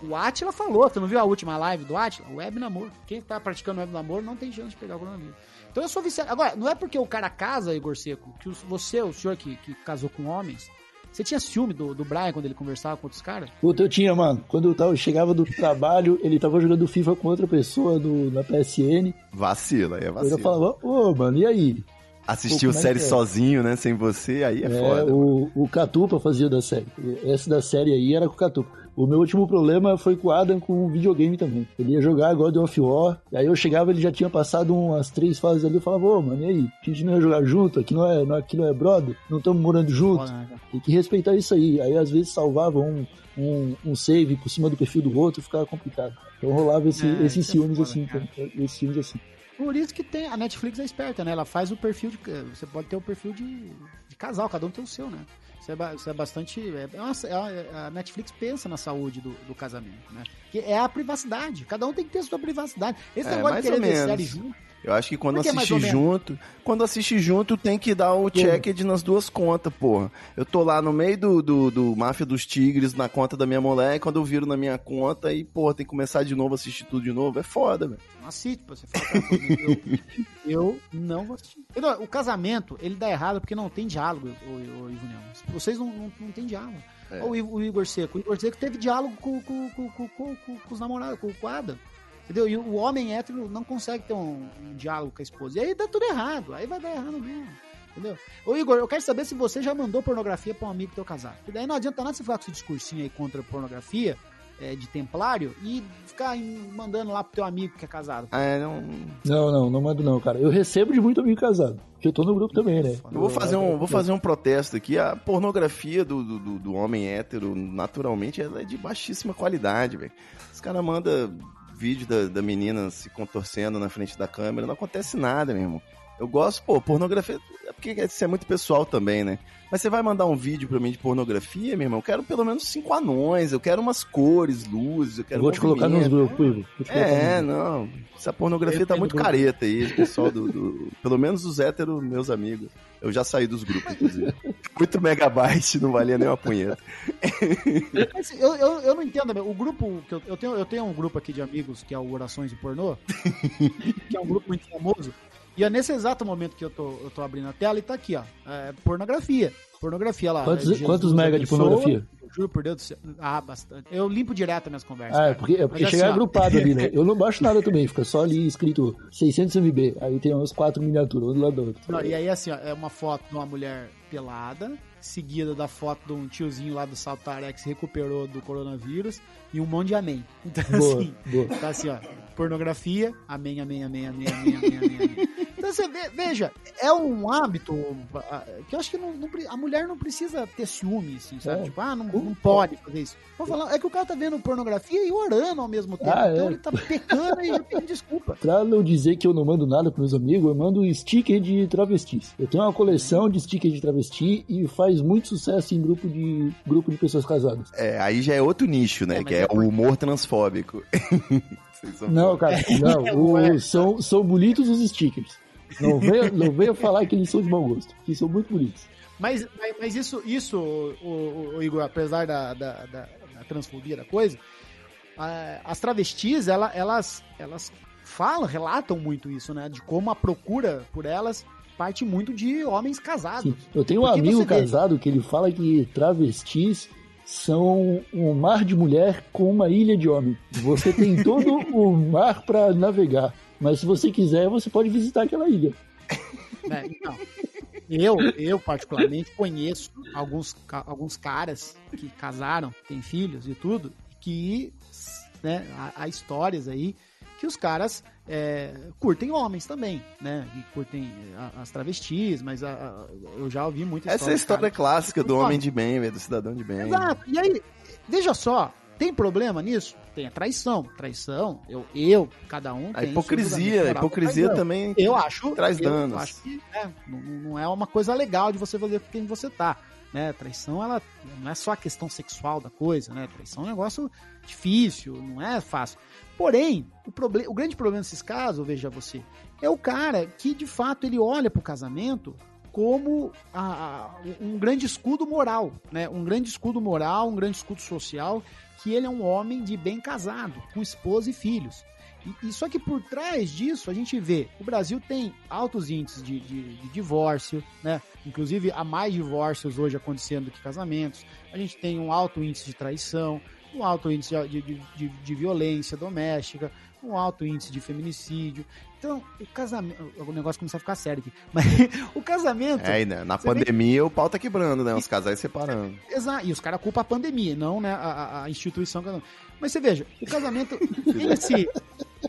O, o Atila falou, você não viu a última live do Atila? Web namoro. Quem tá praticando web namoro não tem chance de pegar o coronavírus. Então eu sou viciado. Agora, não é porque o cara casa, Igor Seco, que você, o senhor que, que casou com homens, você tinha ciúme do, do Brian quando ele conversava com outros caras? Puta, eu tinha, mano. Quando eu, tava, eu chegava do trabalho, ele tava jogando FIFA com outra pessoa no, na PSN. vacila, é Eu vacila. falava, ô, mano, e aí? Assistiu Pô, como é série é? sozinho, né? Sem você, aí é, É, foda. o, o Catupa fazia da série. Essa da série aí era com o Catupa. O meu último problema foi com o Adam com o videogame também. Ele ia jogar God of War, e aí eu chegava, ele já tinha passado umas três fases ali, eu falava, ô, mano, e aí? A gente não ia jogar junto? Aqui não é, não, aqui não é brother? Não estamos morando junto? Tem que respeitar isso aí. Aí às vezes salvava um, um, um save por cima do perfil do outro, ficava complicado. Então rolava esse, É, esses é ciúmes foda, assim, cara. então, esses ciúmes assim. Por isso que tem. A Netflix é esperta, né? Ela faz o perfil de. Você pode ter o perfil de, de casal, cada um tem o seu, né? Isso é, isso é bastante. É, é uma- é a, Netflix pensa na saúde do, do casamento, né? Que é a privacidade. Cada um tem que ter a sua privacidade. Esse É, negócio de querer ver série junto. Eu acho que quando que mais assiste junto, quando assiste junto, tem que dar o checked nas duas contas, porra. Eu tô lá no meio do, do, do Máfia dos Tigres, na conta da minha mulher, e quando eu viro na minha conta, e, porra, tem que começar de novo, assistir tudo de novo, é foda, velho. Não assiste, você fala, cara, eu, eu não vou assistir. Entendeu? O casamento, ele dá errado porque não tem diálogo, o, Ivo Neon. Vocês não, não, não tem diálogo. É. O, Igor Seco. O Igor Seco teve diálogo com, com, com, com, com- os namorados, com, com o Adam. Entendeu? E o homem hétero não consegue ter um, um diálogo com a esposa. E aí dá tudo errado. Aí vai dar errado mesmo. Entendeu? Ô Igor, eu quero saber se você já mandou pornografia pra um amigo teu casado. Porque daí não adianta nada você ficar com esse discursinho aí contra a pornografia, é, de templário, e ficar em- mandando lá pro teu amigo que é casado. É, não... Não, não, não mando não, cara. Eu recebo de muito amigo casado. Que eu tô no grupo também, né? Eu vou fazer um, vou fazer um protesto aqui. A pornografia do, do, do- do homem hétero, naturalmente, ela é de baixíssima qualidade, velho. Os caras mandam vídeo da, da menina se contorcendo na frente da câmera, não acontece nada, meu irmão. Eu gosto, pô, pornografia. Porque isso é muito pessoal também, né? Mas você vai mandar um vídeo pra mim de pornografia, meu irmão? Eu quero pelo menos cinco anões, eu quero umas cores, luzes, eu quero. Eu vou te colocar nos grupos, Ivo. É, não. Essa pornografia Eu tá muito grupo. careta aí, o pessoal do, do- Pelo menos os héteros, meus amigos. Eu já saí dos grupos, inclusive. Muito megabyte, não valia nem uma punheta. Mas Eu, eu, eu não entendo, meu. o grupo que eu, eu tenho, eu tenho um grupo aqui de amigos que é o Orações de Pornô, que é um grupo muito famoso. E é nesse exato momento que eu tô, eu tô abrindo a tela e tá aqui, ó. É, pornografia. Pornografia lá. Quantos, né, quantos mega de pornografia? Juro por Deus do céu. Ah, bastante. Eu limpo direto minhas conversas. Ah, é porque, é porque chega assim, agrupado ali, né? Eu não baixo nada também, fica só ali escrito 600 MB. Aí tem umas quatro miniaturas, um do lado do outro. Não, e aí, assim, ó, é uma foto de uma mulher pelada, seguida da foto de um tiozinho lá do Saltaré que se recuperou do coronavírus e um monte de amém. Então, boa, assim, boa. tá assim, ó. Pornografia, amém, amém, amém, amém, amém, amém, amém. amém. Então você vê- veja, é um hábito ah, que eu acho que não- não a mulher não precisa ter ciúme, assim, sabe? É. Tipo, ah, não, não pode fazer isso. Tô falando, é que o cara tá vendo pornografia e orando ao mesmo tempo. Ah, então é. ele tá pecando e já pedindo desculpa. Pra não dizer que eu não mando nada pros meus amigos, eu mando sticker de travestis. Eu tenho uma coleção de stickers de travesti e faz muito sucesso em grupo de, grupo de pessoas casadas. É, aí já é outro nicho, né? É, que é, é o humor transfóbico. Não, cara, não. o- Ué. são, são bonitos os stickers. Não venha, não venha falar que eles são de mau gosto, que são muito bonitos. Mas, mas, isso, isso o, o- Igor, apesar da, da, da- da transfobia da coisa, a- as travestis, ela- elas, elas falam, relatam muito isso, né? De como a procura por elas parte muito de homens casados. Sim. Eu tenho um amigo você vê- casado que ele fala que travestis são um mar de mulher com uma ilha de homem. Você tem todo o mar para navegar, mas se você quiser, você pode visitar aquela ilha. Então, eu, eu particularmente conheço alguns, alguns caras que casaram, têm filhos e tudo, que né, há, há histórias aí que os caras é, curtem homens também, né? E curtem a- as travestis, mas a- a- eu já ouvi muita Essa é a história cara, clássica do homem de bem, do cidadão de bem. Exato. E aí, veja só, tem problema nisso? Tem a traição. Traição, eu, eu cada um A hipocrisia, a hipocrisia também Eu acho. traz eu danos. acho que é, não, não é uma coisa legal de você fazer com quem você tá. Né? Traição, ela não é só a questão sexual da coisa, né? Traição é um negócio difícil, não é fácil. Porém, o, proble- o grande problema desses casos, veja você, é o cara que de fato ele olha pro casamento como a- a- um grande escudo moral, né? Um grande escudo moral, um grande escudo social, que ele é um homem de bem casado, com esposa e filhos. E, e só que por trás disso a gente vê, o Brasil tem altos índices de, de- de divórcio, né? Inclusive há mais divórcios hoje acontecendo do que casamentos. A gente tem um alto índice de traição, um alto índice de, de, de- de violência doméstica, um alto índice de feminicídio. Então, o casamento. O negócio começa a ficar sério aqui. Mas o casamento. É, né, na vê- pandemia o pau tá quebrando, né? Os casais separando. Exato. E os caras culpam a pandemia, não né, a, a- instituição. que- Mas você veja, o casamento tem esse,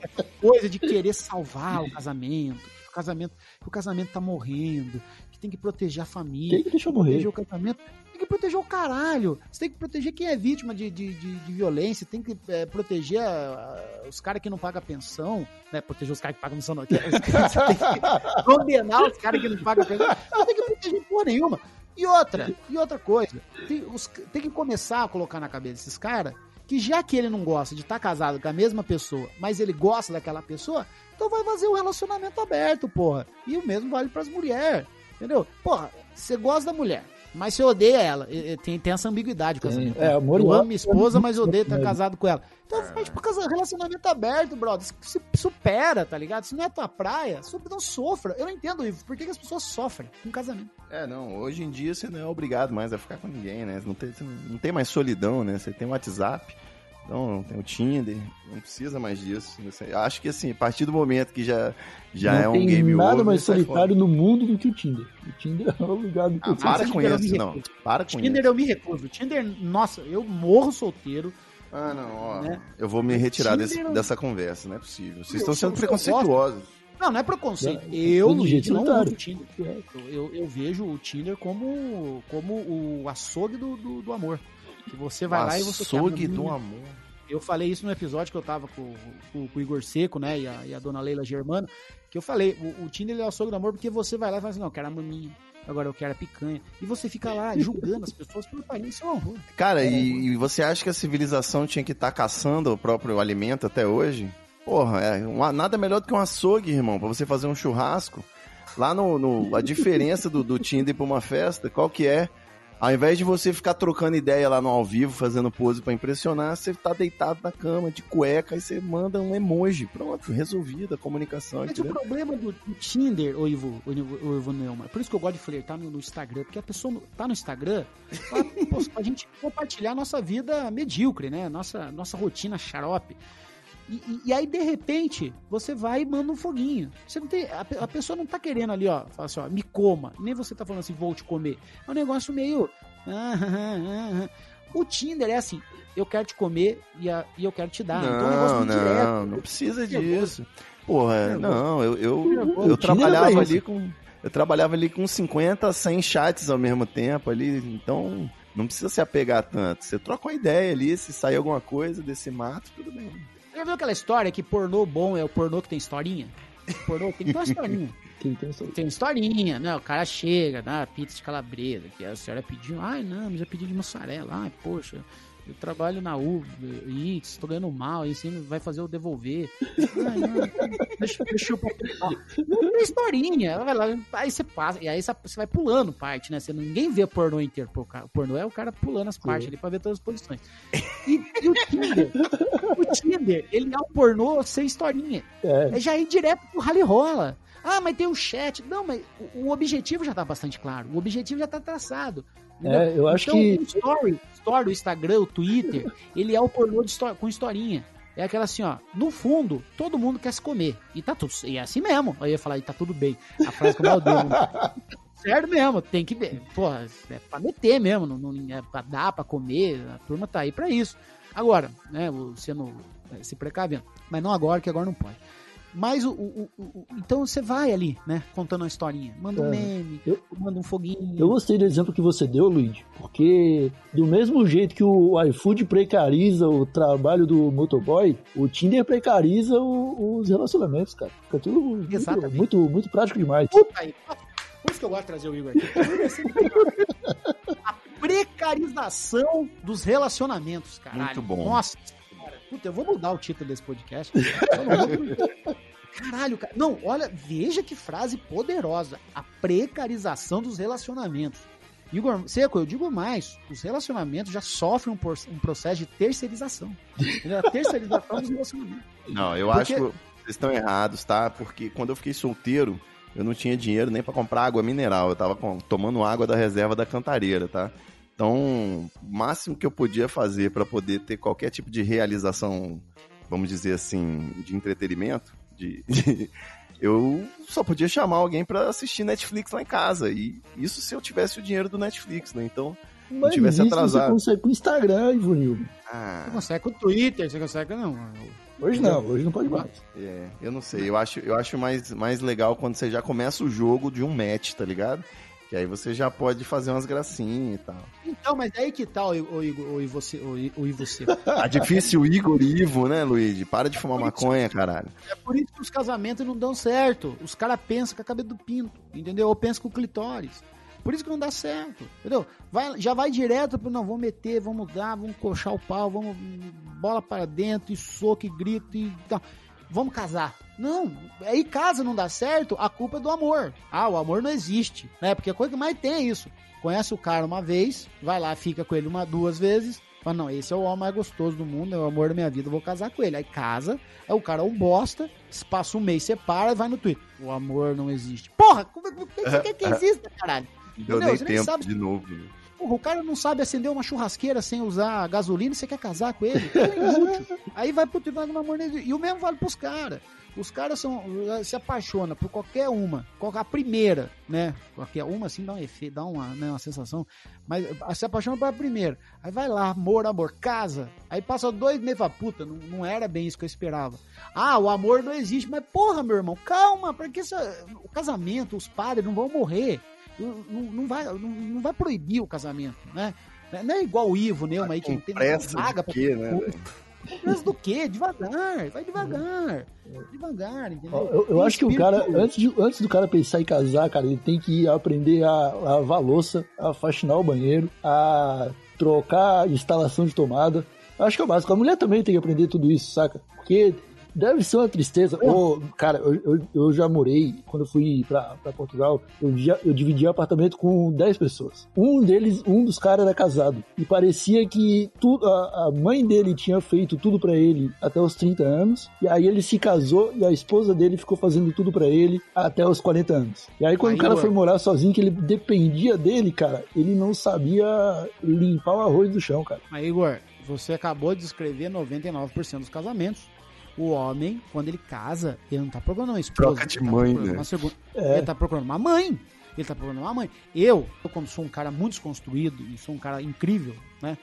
essa coisa de querer salvar o casamento. que O casamento, que o casamento tá morrendo, que tem que proteger a família. Tem que deixar proteger morrer. o casamento. Tem que proteger o caralho. Você tem que proteger quem é vítima de, de, de, de violência. Tem que é, proteger ah, os caras que não pagam pensão. Né? Proteger os caras que pagam pensão, não. Você tem que condenar os caras que não pagam pensão. Não tem que proteger porra nenhuma. E outra, e outra coisa. Tem, os- tem que começar a colocar na cabeça desses caras que já que ele não gosta de estar casado com a mesma pessoa, mas ele gosta daquela pessoa, então vai fazer um relacionamento aberto, porra. E o mesmo vale pras mulheres. Entendeu? Porra, você gosta da mulher, mas você odeia ela. Tem, tem essa ambiguidade com essa Tem. É, amor Eu amo minha esposa, mas odeio estar É. casado com ela. Então faz por causa relacionamento aberto, brother. Se supera, tá ligado? Se não é tua praia, não sofra. Eu não entendo, Ivo. Por que, que as pessoas sofrem com casamento? É, não, hoje em dia você não é obrigado mais a ficar com ninguém, né? Não tem, não- tem mais solidão, né? Você tem o WhatsApp, não, tem o Tinder, não precisa mais disso. Acho que assim, a partir do momento que já, já não é um tem game nada over, mais sai solitário no mundo do que o Tinder. O Tinder é obrigado fora. Ah, por para Tinder com eu isso, não. Para com Tinder isso. eu me recuso. Tinder, nossa, eu morro solteiro. Ah, não, ó. né? Eu vou me retirar Tinder desse- não- dessa conversa, não é possível. Vocês Eu estão sendo eu preconceituosos. Não, não é preconceito. É, Eu, Luigi, jeito não uso o Tinder. Eu, eu, eu vejo o Tinder como, como o açougue do, do, do amor. Que você vai lá e você Açougue do amor. Eu falei isso no episódio que eu tava com, com- com o Igor Seco, né? E a, e a dona Leila Germano. Que eu falei, o, o Tinder é o açougue do amor porque você vai lá e fala assim, não, eu quero a maminha. Agora eu quero a picanha. E você fica lá julgando as pessoas pelo é um horror. Cara, e, e você acha que a civilização tinha que estar caçando o próprio alimento até hoje? Porra, é uma- nada melhor do que um açougue, irmão, pra você fazer um churrasco. Lá no, no- a diferença do, do Tinder pra uma festa, qual que é? Ao invés de você ficar trocando ideia lá no ao vivo, fazendo pose pra impressionar, você tá deitado na cama, de cueca, e você manda um emoji. Pronto, resolvida a comunicação, Mas o entendeu? problema do, do Tinder, ô Ivo, ô Ivo, ô Ivo Neumann, por isso que eu gosto de flertar no, no Instagram, porque a pessoa no- tá no Instagram pra, pra gente compartilhar a nossa vida medíocre, né? Nossa, nossa rotina xarope. E, e- e aí, de repente, você vai e manda um foguinho. Você não tem, a, a pessoa não tá querendo ali, ó, falar assim, ó, me coma. Nem você tá falando assim, vou te comer. É um negócio meio. ah, ah, ah. O Tinder é assim, eu quero te comer e, a- e eu quero te dar. então é um negócio Não, direto. não, não precisa disso. Porra, não, eu, eu, eu é trabalhava ali com. Eu trabalhava ali com 50, 100 chats ao mesmo tempo ali, então não precisa se apegar tanto. Você troca uma ideia ali, se sair alguma coisa desse mato, tudo bem. Já viu aquela história que pornô bom é o pornô que tem historinha? Pornô tem que ter uma historinha. Tem Tem historinha, né? O cara chega, dá pizza de calabresa, que a senhora pediu. Ai, não, mas eu pedi de mussarela. Ai, poxa, eu trabalho na Uber Eats, tô ganhando mal, aí você vai fazer eu devolver. Ai, não, deixa, deixa eu... Tem historinha, ela vai lá, aí você passa, e aí você vai pulando parte, né? Você, ninguém vê pornô inteiro, pô, o pornô é o cara pulando as partes ali pra ver todas as posições. E, e o Tinder, o Tinder, ele é o pornô sem historinha. É, É já ir direto pro rally rola. Ah, mas tem o chat. Não, mas o, o objetivo já tá bastante claro. O objetivo já tá traçado. É, eu acho então, que- o story, story, o Instagram, o Twitter, ele é o pornô de histó- com historinha. É aquela assim, ó, no fundo, todo mundo quer se comer. E tá tudo, e é assim mesmo. Eu ia falar, e tá tudo bem. A frase como eu odeio. Certo mesmo, tem que ver. Porra, é pra meter mesmo, não, não, é pra dar, pra comer, a turma tá aí pra isso. Agora, né, você não se precavendo. Mas não agora, que agora não pode. Mas o, o- o- o- então você vai ali, né, contando uma historinha. Manda um É, meme, eu- manda um foguinho. Eu gostei do exemplo que você deu, Luigi, porque do mesmo jeito que o iFood precariza o trabalho do motoboy, o Tinder precariza o- os relacionamentos, cara. Fica tudo muito, muito, muito prático demais. Puta aí. Por isso que eu gosto de trazer o Igor aqui. A precarização dos relacionamentos, caralho. Muito bom. Nossa senhora. Puta, eu vou mudar o título desse podcast. Eu não vou- Caralho, cara. Não, olha, veja que frase poderosa. A precarização dos relacionamentos. Igor, Seco, eu digo mais. Os relacionamentos já sofrem um, por- um processo de terceirização. Entendeu? A terceirização dos relacionamentos. Não, eu Porque- acho que vocês estão errados, tá? Porque quando eu fiquei solteiro, eu não tinha dinheiro nem pra comprar água mineral. Eu tava com- tomando água da reserva da cantareira, tá? Então, o máximo que eu podia fazer pra poder ter qualquer tipo de realização, vamos dizer assim, de entretenimento, de, de- eu só podia chamar alguém pra assistir Netflix lá em casa. E isso se eu tivesse o dinheiro do Netflix, né? Então, Mas tivesse isso atrasado. você consegue com o Instagram, Ivonil. ah, Você consegue com o Twitter, você consegue. Não. Hoje não, hoje não pode mais. É, eu não sei. Eu acho, eu acho mais, mais legal quando você já começa o jogo de um match, tá ligado? Que aí você já pode fazer umas gracinhas e tal. Então, mas aí que tal, o Igor, o I- você, o você? Tá difícil o Igor e Ivo, né, Luigi? Para de fumar maconha, caralho. É por isso que os casamentos não dão certo. Os caras pensam com a cabeça do pinto, entendeu? Ou pensam com o clitóris. Por isso que não dá certo, entendeu? Vai, já vai direto pro, não, vamos meter, vamos dar, vamos coxar o pau, vamos bola para dentro, e soco, e grito, e tal. Vamos casar. Não, aí casa não dá certo, a culpa é do amor. Ah, o amor não existe, né? Porque a coisa que mais tem é isso. Conhece o cara uma vez, vai lá, fica com ele uma, duas vezes, fala, não, esse é o homem mais gostoso do mundo, é o amor da minha vida, vou casar com ele. Aí casa, aí o cara é um bosta, passa um mês, separa e vai no Twitter. O amor não existe. Porra, como é que você quer que exista, caralho? Deu Entendeu? nem Você nem tempo sabe. de novo. né? Porra, o cara não sabe acender uma churrasqueira sem usar gasolina e você quer casar com ele? É inútil. Aí vai pro no amor E o mesmo vale pros caras. Os caras são, se apaixonam por qualquer uma, qualquer, a primeira, né? Qualquer uma, assim, dá um efeito, dá uma, né, uma sensação. Mas ah, se apaixona pela primeira. Aí vai lá, amor, amor, casa. Aí passa dois meses fala, puta, não, não era bem isso que eu esperava. Ah, o amor não existe. Mas porra, meu irmão, calma, porque essa- o casamento, os padres não vão morrer. Não, não- vai, não, não vai proibir o casamento, né? Não é igual o Ivo, Neuma aí, que tem pressa vaga de pra quê, né, pressa do quê? Devagar, vai devagar. Devagar, entendeu? Eu, eu acho que o cara, antes, de- antes do cara pensar em casar, cara, ele tem que aprender a, a lavar a louça, a faxinar o banheiro, a trocar a instalação de tomada. Acho que é o básico. A mulher também tem que aprender tudo isso, saca? Porque deve ser uma tristeza. Ô, cara, eu, eu, eu já morei, quando eu fui pra, pra Portugal, eu, já, eu dividi apartamento com 10 pessoas. Um deles, um dos caras era casado. E parecia que tu, a, a mãe dele tinha feito tudo pra ele até os 30 anos. E aí ele se casou e a esposa dele ficou fazendo tudo pra ele até os 40 anos. E aí quando Aí, o cara foi morar sozinho, que ele dependia dele, cara, ele não sabia limpar o arroz do chão, cara. Mas, Igor, você acabou de descrever 99% dos casamentos. O homem, quando ele casa, ele não tá procurando uma esposa. Troca de ele tá mãe, procurando né? uma segunda- É. Ele tá procurando uma mãe. Ele tá procurando uma mãe. Eu, eu, como sou um cara muito desconstruído e sou um cara incrível, né?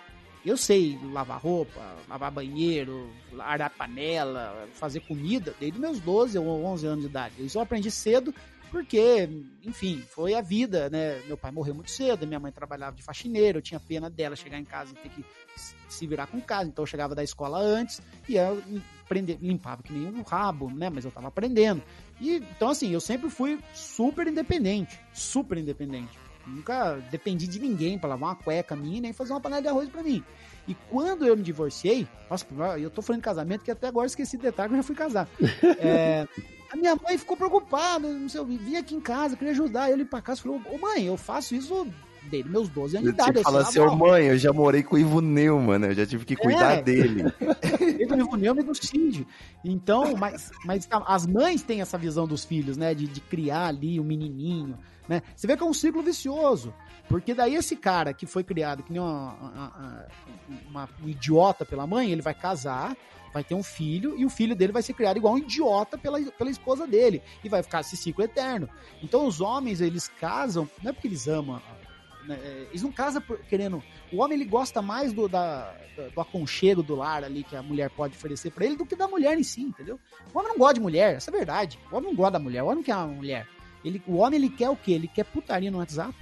eu sei lavar roupa, lavar banheiro, arar panela, fazer comida, desde meus 12 ou 11 anos de idade. Isso eu aprendi cedo porque, enfim, foi a vida, né? Meu pai morreu muito cedo, minha mãe trabalhava de faxineiro, eu tinha pena dela chegar em casa e ter que se virar com casa, então eu chegava da escola antes e eu aprender, limpava que nem um rabo, né? Mas eu tava aprendendo. E então assim, eu sempre fui super independente, super independente. Nunca dependi de ninguém para lavar uma cueca minha nem fazer uma panela de arroz para mim. E quando eu me divorciei, nossa, eu tô falando de casamento que até agora esqueci de detalhe que eu já fui casar. É, a minha mãe ficou preocupada, não sei, eu vim aqui em casa, queria ajudar ele pra casa. Falou, ô mãe, eu faço isso desde meus 12 anos de idade. Você fala assim, ô mãe, eu já morei com o Ivo Neumann, né? Eu já tive que cuidar é. dele. do Ivo Neumann e do Cid. Então, mas, mas as mães têm essa visão dos filhos, né? De, de criar ali o um menininho, né? Você vê que é um ciclo vicioso. Porque daí esse cara que foi criado que nem uma, uma, uma, um idiota pela mãe, ele vai casar, vai ter um filho e o filho dele vai ser criado igual um idiota pela, pela esposa dele e vai ficar esse ciclo eterno. Então os homens, eles casam, não é porque eles amam, né, é, eles não casam por, querendo. O homem ele gosta mais do, da, do aconchego do lar ali que a mulher pode oferecer para ele do que da mulher em si, entendeu? O homem não gosta de mulher, essa é a verdade. O homem não gosta da mulher, o homem não quer uma mulher. Ele, o homem ele quer o quê? Ele quer putaria no WhatsApp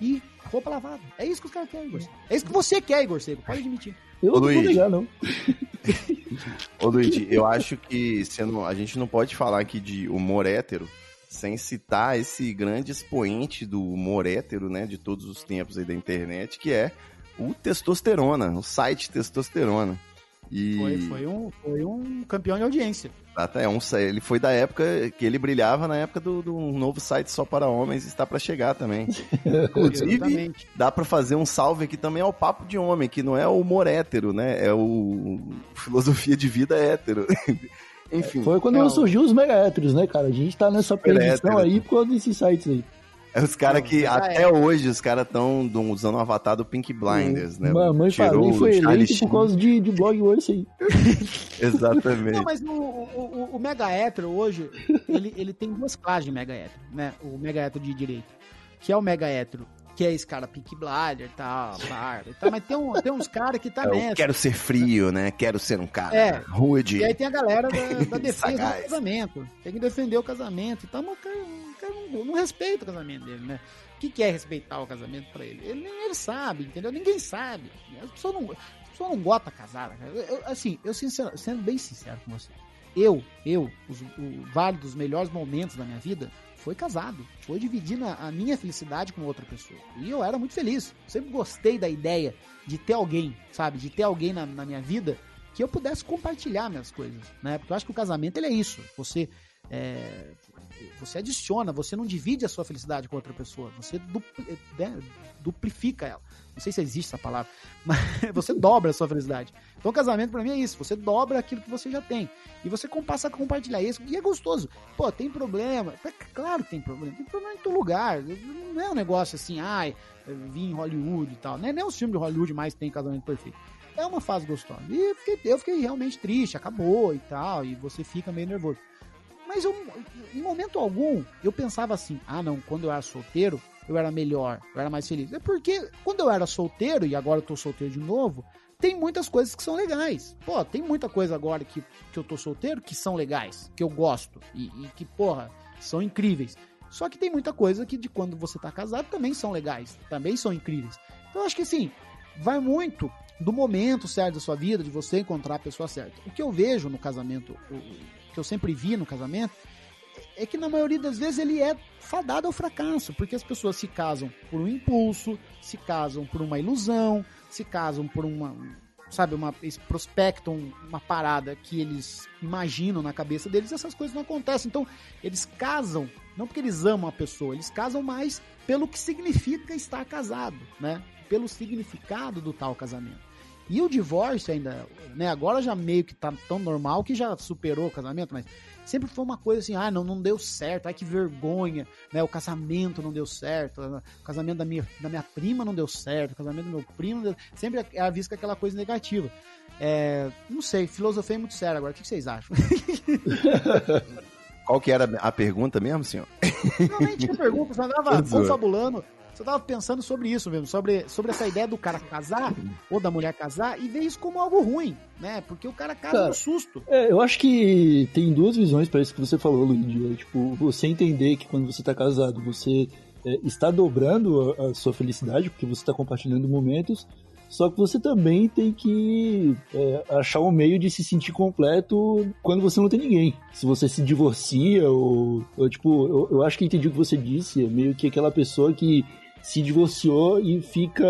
e roupa lavada. É isso que os caras querem, Igor. É isso que você quer, Igor. Pode admitir. Eu Ô, não Luiz. vou ligar, não. Ô, Luiz, eu acho que sendo, a gente não pode falar aqui de humor hétero sem citar esse grande expoente do humor hétero, né, de todos os tempos aí da internet, que é o Testosterona, o site Testosterona. E... Foi, foi, um, foi um campeão de audiência. É um, ele foi da época que ele brilhava na época do, do novo site só para homens está para chegar também. Inclusive, dá para fazer um salve aqui também ao papo de homem, que não é o humor hétero, né? É o filosofia de vida hétero. Enfim. Foi quando é, surgiu os mega héteros, né, cara? A gente tá nessa perdição aí por causa desses sites aí. É os caras que até é. hoje os caras estão usando o avatar do Pink Blinders, né? Mamãe falei foi eleito por causa de, de blog Wars aí. Exatamente. Não, mas o, o, o, Mega Hétero hoje, ele, ele tem duas classes de Mega Hétero, né? O Mega Hétero de direito. Que é o Mega Hétero que é esse cara Pink Blinder e tal, barba e tal, mas tem, um, tem uns caras que tá Eu nessa. quero ser frio, né? Quero ser um cara é, rude. E aí tem a galera da, da defesa do casamento. Tem que defender o casamento e tal, mas o cara, o cara não, não, respeita o casamento dele, né? O que, que é respeitar o casamento pra ele? Ele, ele sabe, entendeu? Ninguém sabe. As pessoas não, as pessoas não gostam casar. Eu, eu, assim, eu sincero, sendo bem sincero com você, eu, eu, os, o vale dos melhores momentos da minha vida, foi casado, foi dividir a minha felicidade com outra pessoa. E eu era muito feliz. Sempre gostei da ideia de ter alguém, sabe? De ter alguém na, na minha vida que eu pudesse compartilhar minhas coisas, né? Porque eu acho que o casamento ele é isso. Você é, você adiciona, você não divide a sua felicidade com outra pessoa, você dupli, né, duplifica ela. Não sei se existe essa palavra, mas você dobra a sua felicidade. Então, casamento para mim é isso, você dobra aquilo que você já tem e você passa a compartilhar isso e é gostoso. Pô, tem problema? É claro que tem problema, tem problema em todo lugar. Não é um negócio assim, ai, vim em Hollywood e tal. Não é nem os filmes de Hollywood mais tem casamento perfeito. É uma fase gostosa. E eu fiquei, eu fiquei realmente triste, acabou e tal, e você fica meio nervoso. Mas eu, em momento algum, eu pensava assim: ah, não, quando eu era solteiro, eu era melhor, eu era mais feliz. É porque quando eu era solteiro, e agora eu tô solteiro de novo, tem muitas coisas que são legais. Pô, tem muita coisa agora que, que eu tô solteiro que são legais, que eu gosto, e, e que, porra, são incríveis. Só que tem muita coisa que de quando você tá casado também são legais, também são incríveis. Então eu acho que assim, vai muito do momento certo da sua vida, de você encontrar a pessoa certa. O que eu vejo no casamento, que eu sempre vi no casamento, é que na maioria das vezes ele é fadado ao fracasso, porque as pessoas se casam por um impulso, se casam por uma ilusão, se casam por uma, sabe, uma prospectam uma parada que eles imaginam na cabeça deles, essas coisas não acontecem. Então, eles casam não porque eles amam a pessoa, eles casam mais pelo que significa estar casado, né? Pelo significado do tal casamento. E o divórcio ainda, né? Agora já meio que tá tão normal que já superou o casamento, mas sempre foi uma coisa assim, ah, não, não deu certo, ai que vergonha, né? O casamento não deu certo, o casamento da minha, da minha prima não deu certo, o casamento do meu primo deu... sempre é vista aquela coisa negativa. É, não sei, filosofia é muito séria agora, o que vocês acham? Qual que era a pergunta mesmo, senhor? Não, nem tinha pergunta, você andava confabulando Só tava pensando sobre isso mesmo, sobre, sobre essa ideia do cara casar, ou da mulher casar, e ver isso como algo ruim, né? Porque o cara casa Cara, no susto. É, eu acho que tem duas visões para isso que você falou, Luigi. É, tipo, você entender que quando você tá casado, você é, está dobrando a, a sua felicidade, porque você está compartilhando momentos, só que você também tem que é, achar um meio de se sentir completo quando você não tem ninguém. Se você se divorcia, ou, ou, tipo, eu, eu acho que entendi o que você disse, é meio que aquela pessoa que se divorciou e fica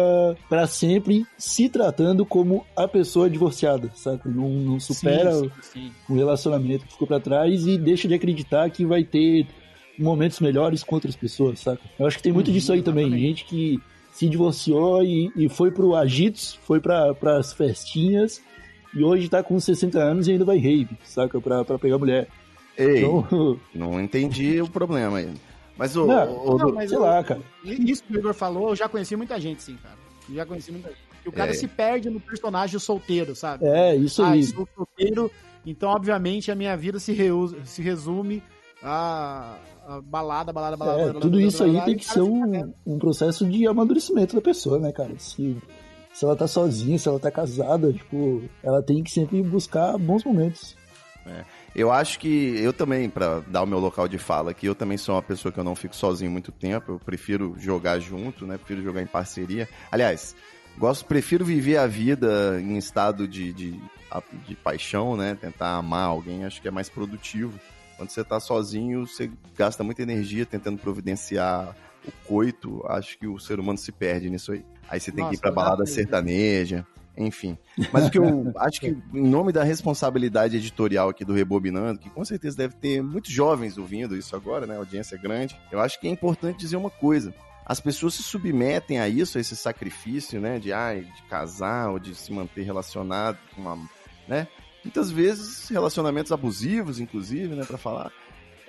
pra sempre se tratando como a pessoa divorciada, sabe? Não, não supera Sim, sim, sim. um relacionamento que ficou pra trás e deixa de acreditar que vai ter momentos melhores com outras pessoas, saca? Eu acho que tem muito Uhum, disso aí também, exatamente. gente que se divorciou e, e foi pro agitos, foi pra, pras festinhas e hoje tá com 60 anos e ainda vai rave, saca? Pra, pra pegar mulher. Ei, Então, não entendi o problema aí. Mas o. Não, o- o- Não, mas sei eu- lá, cara. E Isso que o Igor falou, eu já conheci muita gente, sim, cara. Eu Já conheci muita gente. Que o cara É. se perde no personagem solteiro, sabe? É, isso ah, aí. sou solteiro, então obviamente a minha vida se, reu- se resume a balada, balada, balada. É, balada, tudo isso aí tem que ser um, um processo de amadurecimento da pessoa, né, cara? Se, se ela tá sozinha, se ela tá casada, tipo, ela tem que sempre buscar bons momentos. Eu acho que eu também, pra dar o meu local de fala aqui, eu também sou uma pessoa que eu não fico sozinho muito tempo. Eu prefiro jogar junto, né? Prefiro jogar em parceria. Aliás, gosto, prefiro viver a vida em estado de, de, de paixão, né? Tentar amar alguém, acho que é mais produtivo. Quando você tá sozinho, você gasta muita energia tentando providenciar o coito. Acho que o ser humano se perde nisso aí. Aí você tem que ir Nossa, pra balada exatamente. sertaneja, enfim. Mas o que eu acho que, em nome da responsabilidade editorial aqui do Rebobinando, que com certeza deve ter muitos jovens ouvindo isso agora, né? A audiência é grande. Eu acho que é importante dizer uma coisa. As pessoas se submetem a isso, a esse sacrifício, né? De, ai, de casar ou de se manter relacionado com uma. né? Muitas vezes relacionamentos abusivos, inclusive, né? Pra falar.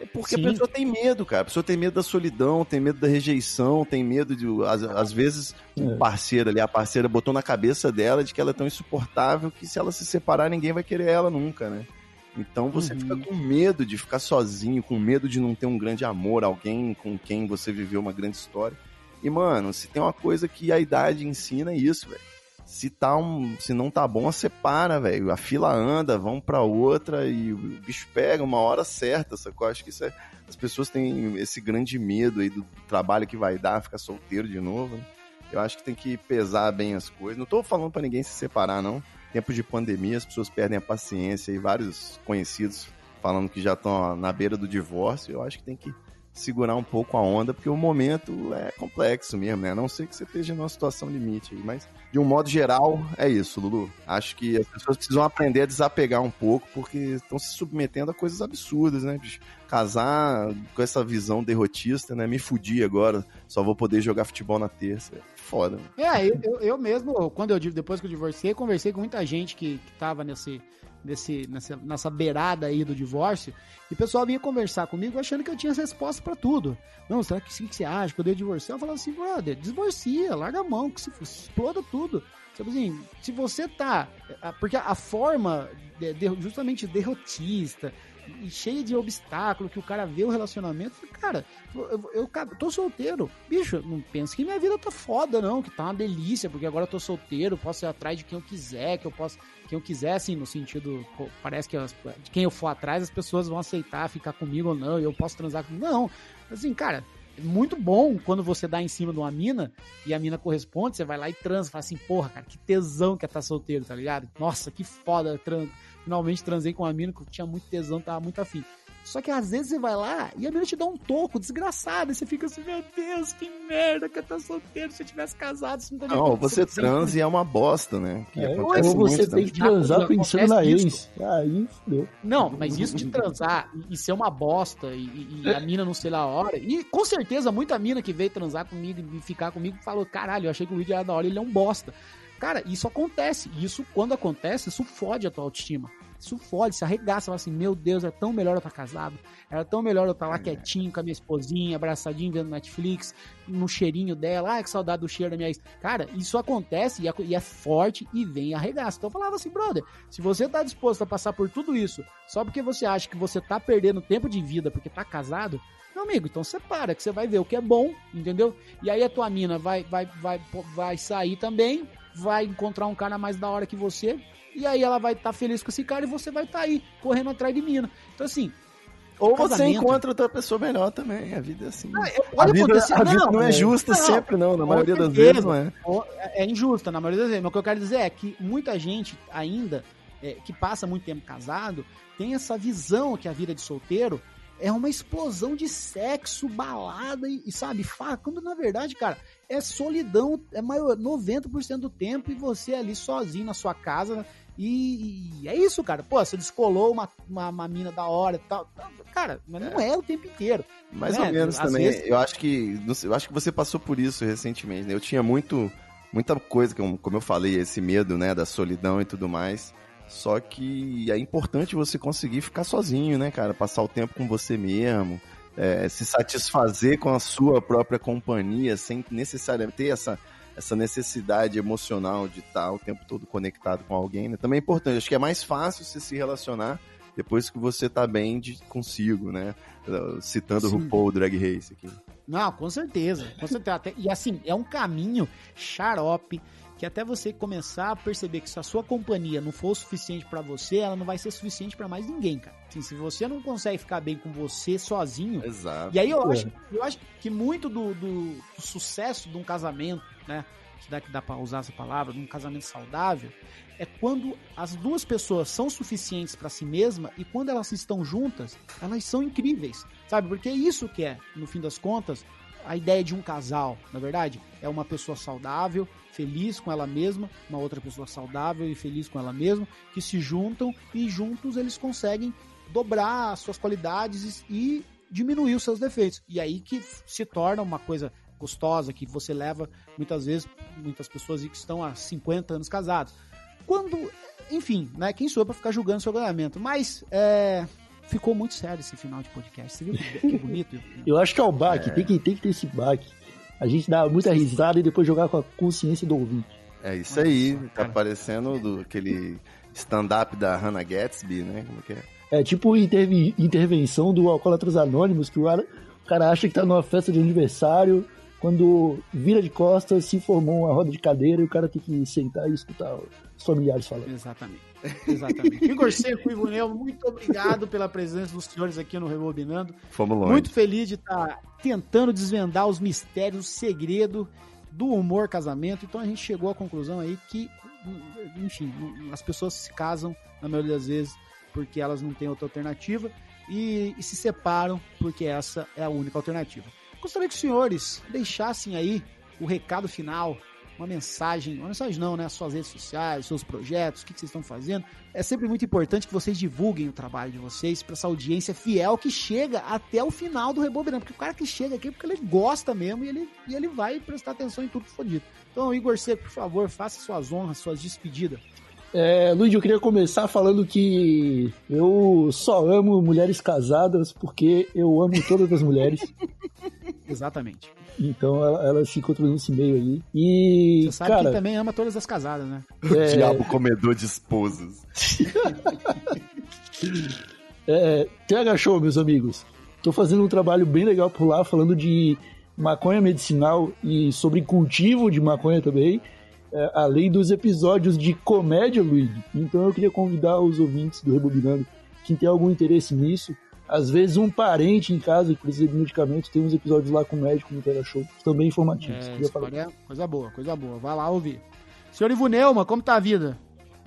É porque Sim. a pessoa tem medo, cara. A pessoa tem medo da solidão, tem medo da rejeição, tem medo de. Às, às vezes, o É. parceiro ali, a parceira botou na cabeça dela de que ela é tão insuportável que se ela se separar, ninguém vai querer ela nunca, né? Então você Uhum. fica com medo de ficar sozinho, com medo de não ter um grande amor, alguém com quem você viveu uma grande história. E, mano, se tem uma coisa que a idade ensina é isso, velho. Se, tá um, se não tá bom, separa, velho. A fila anda, vão pra outra e o bicho pega uma hora certa, sacou? Acho que isso é. As pessoas têm esse grande medo aí do trabalho que vai dar, ficar solteiro de novo. né? Eu acho que tem que pesar bem as coisas. Não tô falando pra ninguém se separar, não. Tempo de pandemia, as pessoas perdem a paciência e vários conhecidos falando que já estão na beira do divórcio. Eu acho que tem que segurar um pouco a onda, porque o momento é complexo mesmo, né? A não ser que você esteja numa situação limite aí. Mas, de um modo geral, é isso, Lulu. Acho que as pessoas precisam aprender a desapegar um pouco, porque estão se submetendo a coisas absurdas, né? Casar com essa visão derrotista, né? Me fudi agora, só vou poder jogar futebol na terça. É Foda? É, eu, eu, mesmo, quando eu depois que eu divorciei, conversei com muita gente que, que tava nesse, nesse, nessa, nessa beirada aí do divórcio, e o pessoal vinha conversar comigo achando que eu tinha resposta pra tudo. Não, será que que você acha que eu devo divorciar? Eu falava assim, brother, divorcia, larga a mão, que se exploda tudo. Tipo assim, se você tá. Porque a forma de- de- justamente derrotista e cheia de obstáculo que o cara vê o relacionamento, cara, eu, eu, eu tô solteiro. Bicho, não pensa que minha vida tá foda, não, que tá uma delícia, porque agora eu tô solteiro, posso ir atrás de quem eu quiser, que eu posso. Quem eu quiser, assim, no sentido. parece que as- de quem eu for atrás, as pessoas vão aceitar ficar comigo ou não, eu posso transar comigo. Não. Assim, cara, é muito bom quando você dá em cima de uma mina e a mina corresponde, você vai lá e transa, fala assim, porra, cara, que tesão que é estar solteiro, tá ligado? Nossa, que foda, tran- finalmente transei com uma mina que eu tinha muito tesão, tava muito afim. Só que às vezes você vai lá e a mina te dá um toco desgraçado, e você fica assim, meu Deus, que merda que eu tô solteiro, se eu tivesse casado, isso não teria Não, você transa e é uma bosta, né? Que É, ou você muito tem também. que transar pensando na ex. Aí, fudeu. Não, mas isso de transar e- e ser uma bosta e, e- e a mina não sei lá a hora. E com certeza muita mina que veio transar comigo e ficar comigo falou: caralho, eu achei que o Luigi era da hora, ele é um bosta. Cara, isso acontece. Isso, quando acontece, isso fode a tua autoestima. Isso fode, se arregaça, fala assim, meu Deus, é tão melhor eu estar casado. Era tão melhor eu estar lá quietinho com a minha esposinha, abraçadinho, vendo Netflix, no cheirinho dela. Ai, que saudade do cheiro da minha ex. Cara, isso acontece e é, é forte e vem arregaça. Então eu falava assim, brother, se você tá disposto a passar por tudo isso só porque você acha que você tá perdendo tempo de vida porque tá casado, Meu amigo, então separa, que você vai ver o que é bom, entendeu? E aí a tua mina vai, vai, vai, vai sair também, vai encontrar um cara mais da hora que você, e aí ela vai estar feliz com esse cara e você vai estar aí, correndo atrás de mina. Então assim, Ou você encontra outra pessoa melhor também. A vida é assim. Ah, é- a pode vida, acontecer. a vida Não, não, é é- justa não, sempre, não. Na maioria das vezes não é. Ou- é injusta na maioria das vezes. Mas o que eu quero dizer é que muita gente ainda é, que passa muito tempo casado tem essa visão que a vida de solteiro é uma explosão de sexo, balada e, e, sabe, farra, quando na verdade, cara, é solidão, é maior 90% do tempo e você ali sozinho na sua casa e, e é isso, cara. Pô, você descolou uma, uma, uma mina da hora e tal. Cara, mas não é o tempo inteiro. Mais né? ou menos Às também. vezes- Eu acho que eu acho que você passou por isso recentemente, né? Eu tinha muito muita coisa como eu falei, esse medo, né, da solidão e tudo mais. Só que é importante você conseguir ficar sozinho, né, cara? Passar o tempo com você mesmo, é, se satisfazer com a sua própria companhia, sem necessariamente ter essa, essa necessidade emocional de estar o tempo todo conectado com alguém, né? Também é importante. Acho que é mais fácil você se relacionar depois que você tá bem de consigo, né? Citando o Sim. RuPaul Drag Race aqui. Não, com certeza. Com certeza. E assim, é um caminho xarope que até você começar a perceber que se a sua companhia não for suficiente pra você, ela não vai ser suficiente pra mais ninguém, cara. Assim, se você não consegue ficar bem com você sozinho, Exato. e aí eu acho, eu acho que muito do, do- do sucesso de um casamento, né? Se dá que dá pra usar essa palavra, de um casamento saudável, é quando as duas pessoas são suficientes pra si mesma e quando elas estão juntas, elas são incríveis, sabe? Porque é isso que é, no fim das contas, a ideia de um casal, na verdade, é uma pessoa saudável, feliz com ela mesma, uma outra pessoa saudável e feliz com ela mesma, que se juntam e juntos eles conseguem dobrar as suas qualidades e diminuir os seus defeitos. E aí que se torna uma coisa gostosa que você leva muitas vezes muitas pessoas que estão há 50 anos casados. Quando, enfim, né, quem sou para ficar julgando seu casamento, mas é, ficou muito sério esse final de podcast. Você viu que, que bonito? Eu acho que é o baque, tem, que, tem que ter esse baque. A gente dá muita risada e depois jogar com a consciência do ouvinte. É isso aí, Nossa, tá parecendo do, aquele stand-up da Hannah Gatsby, né? Como que é? É tipo intervi- intervenção do Alcoólatras Anônimos, que o cara, o cara acha que tá numa festa de aniversário, quando vira de costas, se formou uma roda de cadeira e o cara tem que sentar e escutar os familiares falando. Exatamente. Exatamente. Igor Seco e muito obrigado pela presença dos senhores aqui no Rebobinando. Fomos longe. Muito feliz de estar tentando desvendar os mistérios, o segredo do humor casamento. Então a gente chegou à conclusão aí que, enfim, as pessoas se casam, na maioria das vezes, porque elas não têm outra alternativa e, e se separam porque essa é a única alternativa. Gostaria que os senhores deixassem aí o recado final, uma mensagem, uma mensagem não, né? As suas redes sociais, seus projetos, o que, que vocês estão fazendo. É sempre muito importante que vocês divulguem o trabalho de vocês para essa audiência fiel que chega até o final do Rebobinando. Porque o cara que chega aqui é porque ele gosta mesmo e ele, e ele vai prestar atenção em tudo que for dito. Então, Igor Seco, por favor, faça suas honras, suas despedidas. É, Luiz, eu queria começar falando que eu só amo mulheres casadas porque eu amo todas as mulheres. Exatamente. Então ela- elas se encontram nesse meio aí. E, Você sabe cara, que também ama todas as casadas, né? é, Diabo comedor de esposas. É, TH Show, meus amigos. Tô fazendo um trabalho bem legal por lá, falando de maconha medicinal e sobre cultivo de maconha também, é, além dos episódios de comédia, Luigi. Então eu queria convidar os ouvintes do Rebobinando, quem tem algum interesse nisso, às vezes um parente em casa que precisa de medicamento, tem uns episódios lá com o médico no TH Show, também informativos. É, é coisa boa, coisa boa. Vai lá ouvir. Senhor Ivo Neumann, como tá a vida?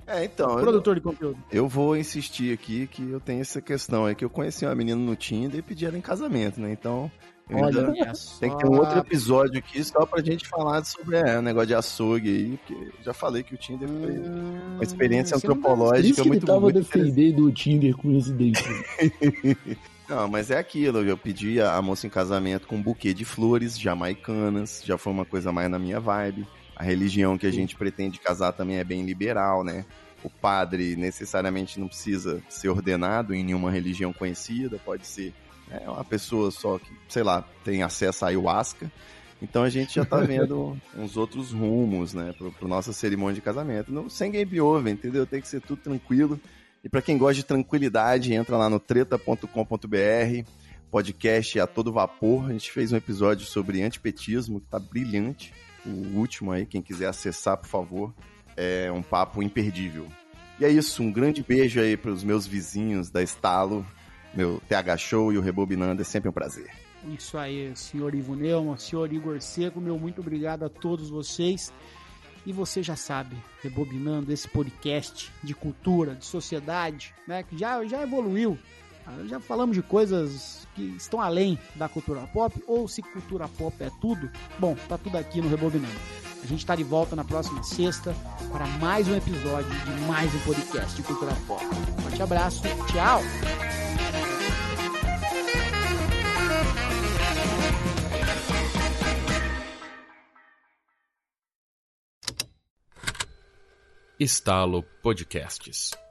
É, então, eu, Produtor de conteúdo. eu vou insistir aqui que eu tenho essa questão aí, que eu conheci uma menina no Tinder e pedi ela em casamento, né? Então, eu Olha tem que ter um outro episódio aqui só pra gente falar sobre é, o negócio de açougue aí, porque já falei que o Tinder foi uma experiência você não tá- Por antropológica ele muito tava muito interessante. defendendo o Tinder com residente. Não, mas é aquilo, eu pedi a a moça em casamento com um buquê de flores jamaicanas, já foi uma coisa mais na minha vibe. A religião que a gente pretende casar também é bem liberal, né? O padre necessariamente não precisa ser ordenado em nenhuma religião conhecida, pode ser né, uma pessoa só que, sei lá, tem acesso a ayahuasca. Então a gente já tá vendo uns outros rumos, né, pro, pro nossa cerimônia de casamento. Não, sem game over, entendeu? Tem que ser tudo tranquilo. E para quem gosta de tranquilidade, entra lá no treta.com.br, podcast a todo vapor. A gente fez um episódio sobre antipetismo que tá brilhante. O último aí, quem quiser acessar, por favor. É um papo imperdível. E é isso, um grande beijo aí para os meus vizinhos da Estalo, meu TH Show e o Rebobinando, é sempre um prazer. Isso aí, senhor Ivo Neumann, senhor Igor Seco, meu muito obrigado a todos vocês. E você já sabe, rebobinando esse podcast de cultura, de sociedade, né, que já, já evoluiu. Já falamos de coisas que estão além da cultura pop, ou se cultura pop é tudo, bom, tá tudo aqui no Rebobinando. A gente está de volta na próxima sexta para mais um episódio de mais um podcast de cultura pop. Um forte abraço, tchau! Estalo Podcasts.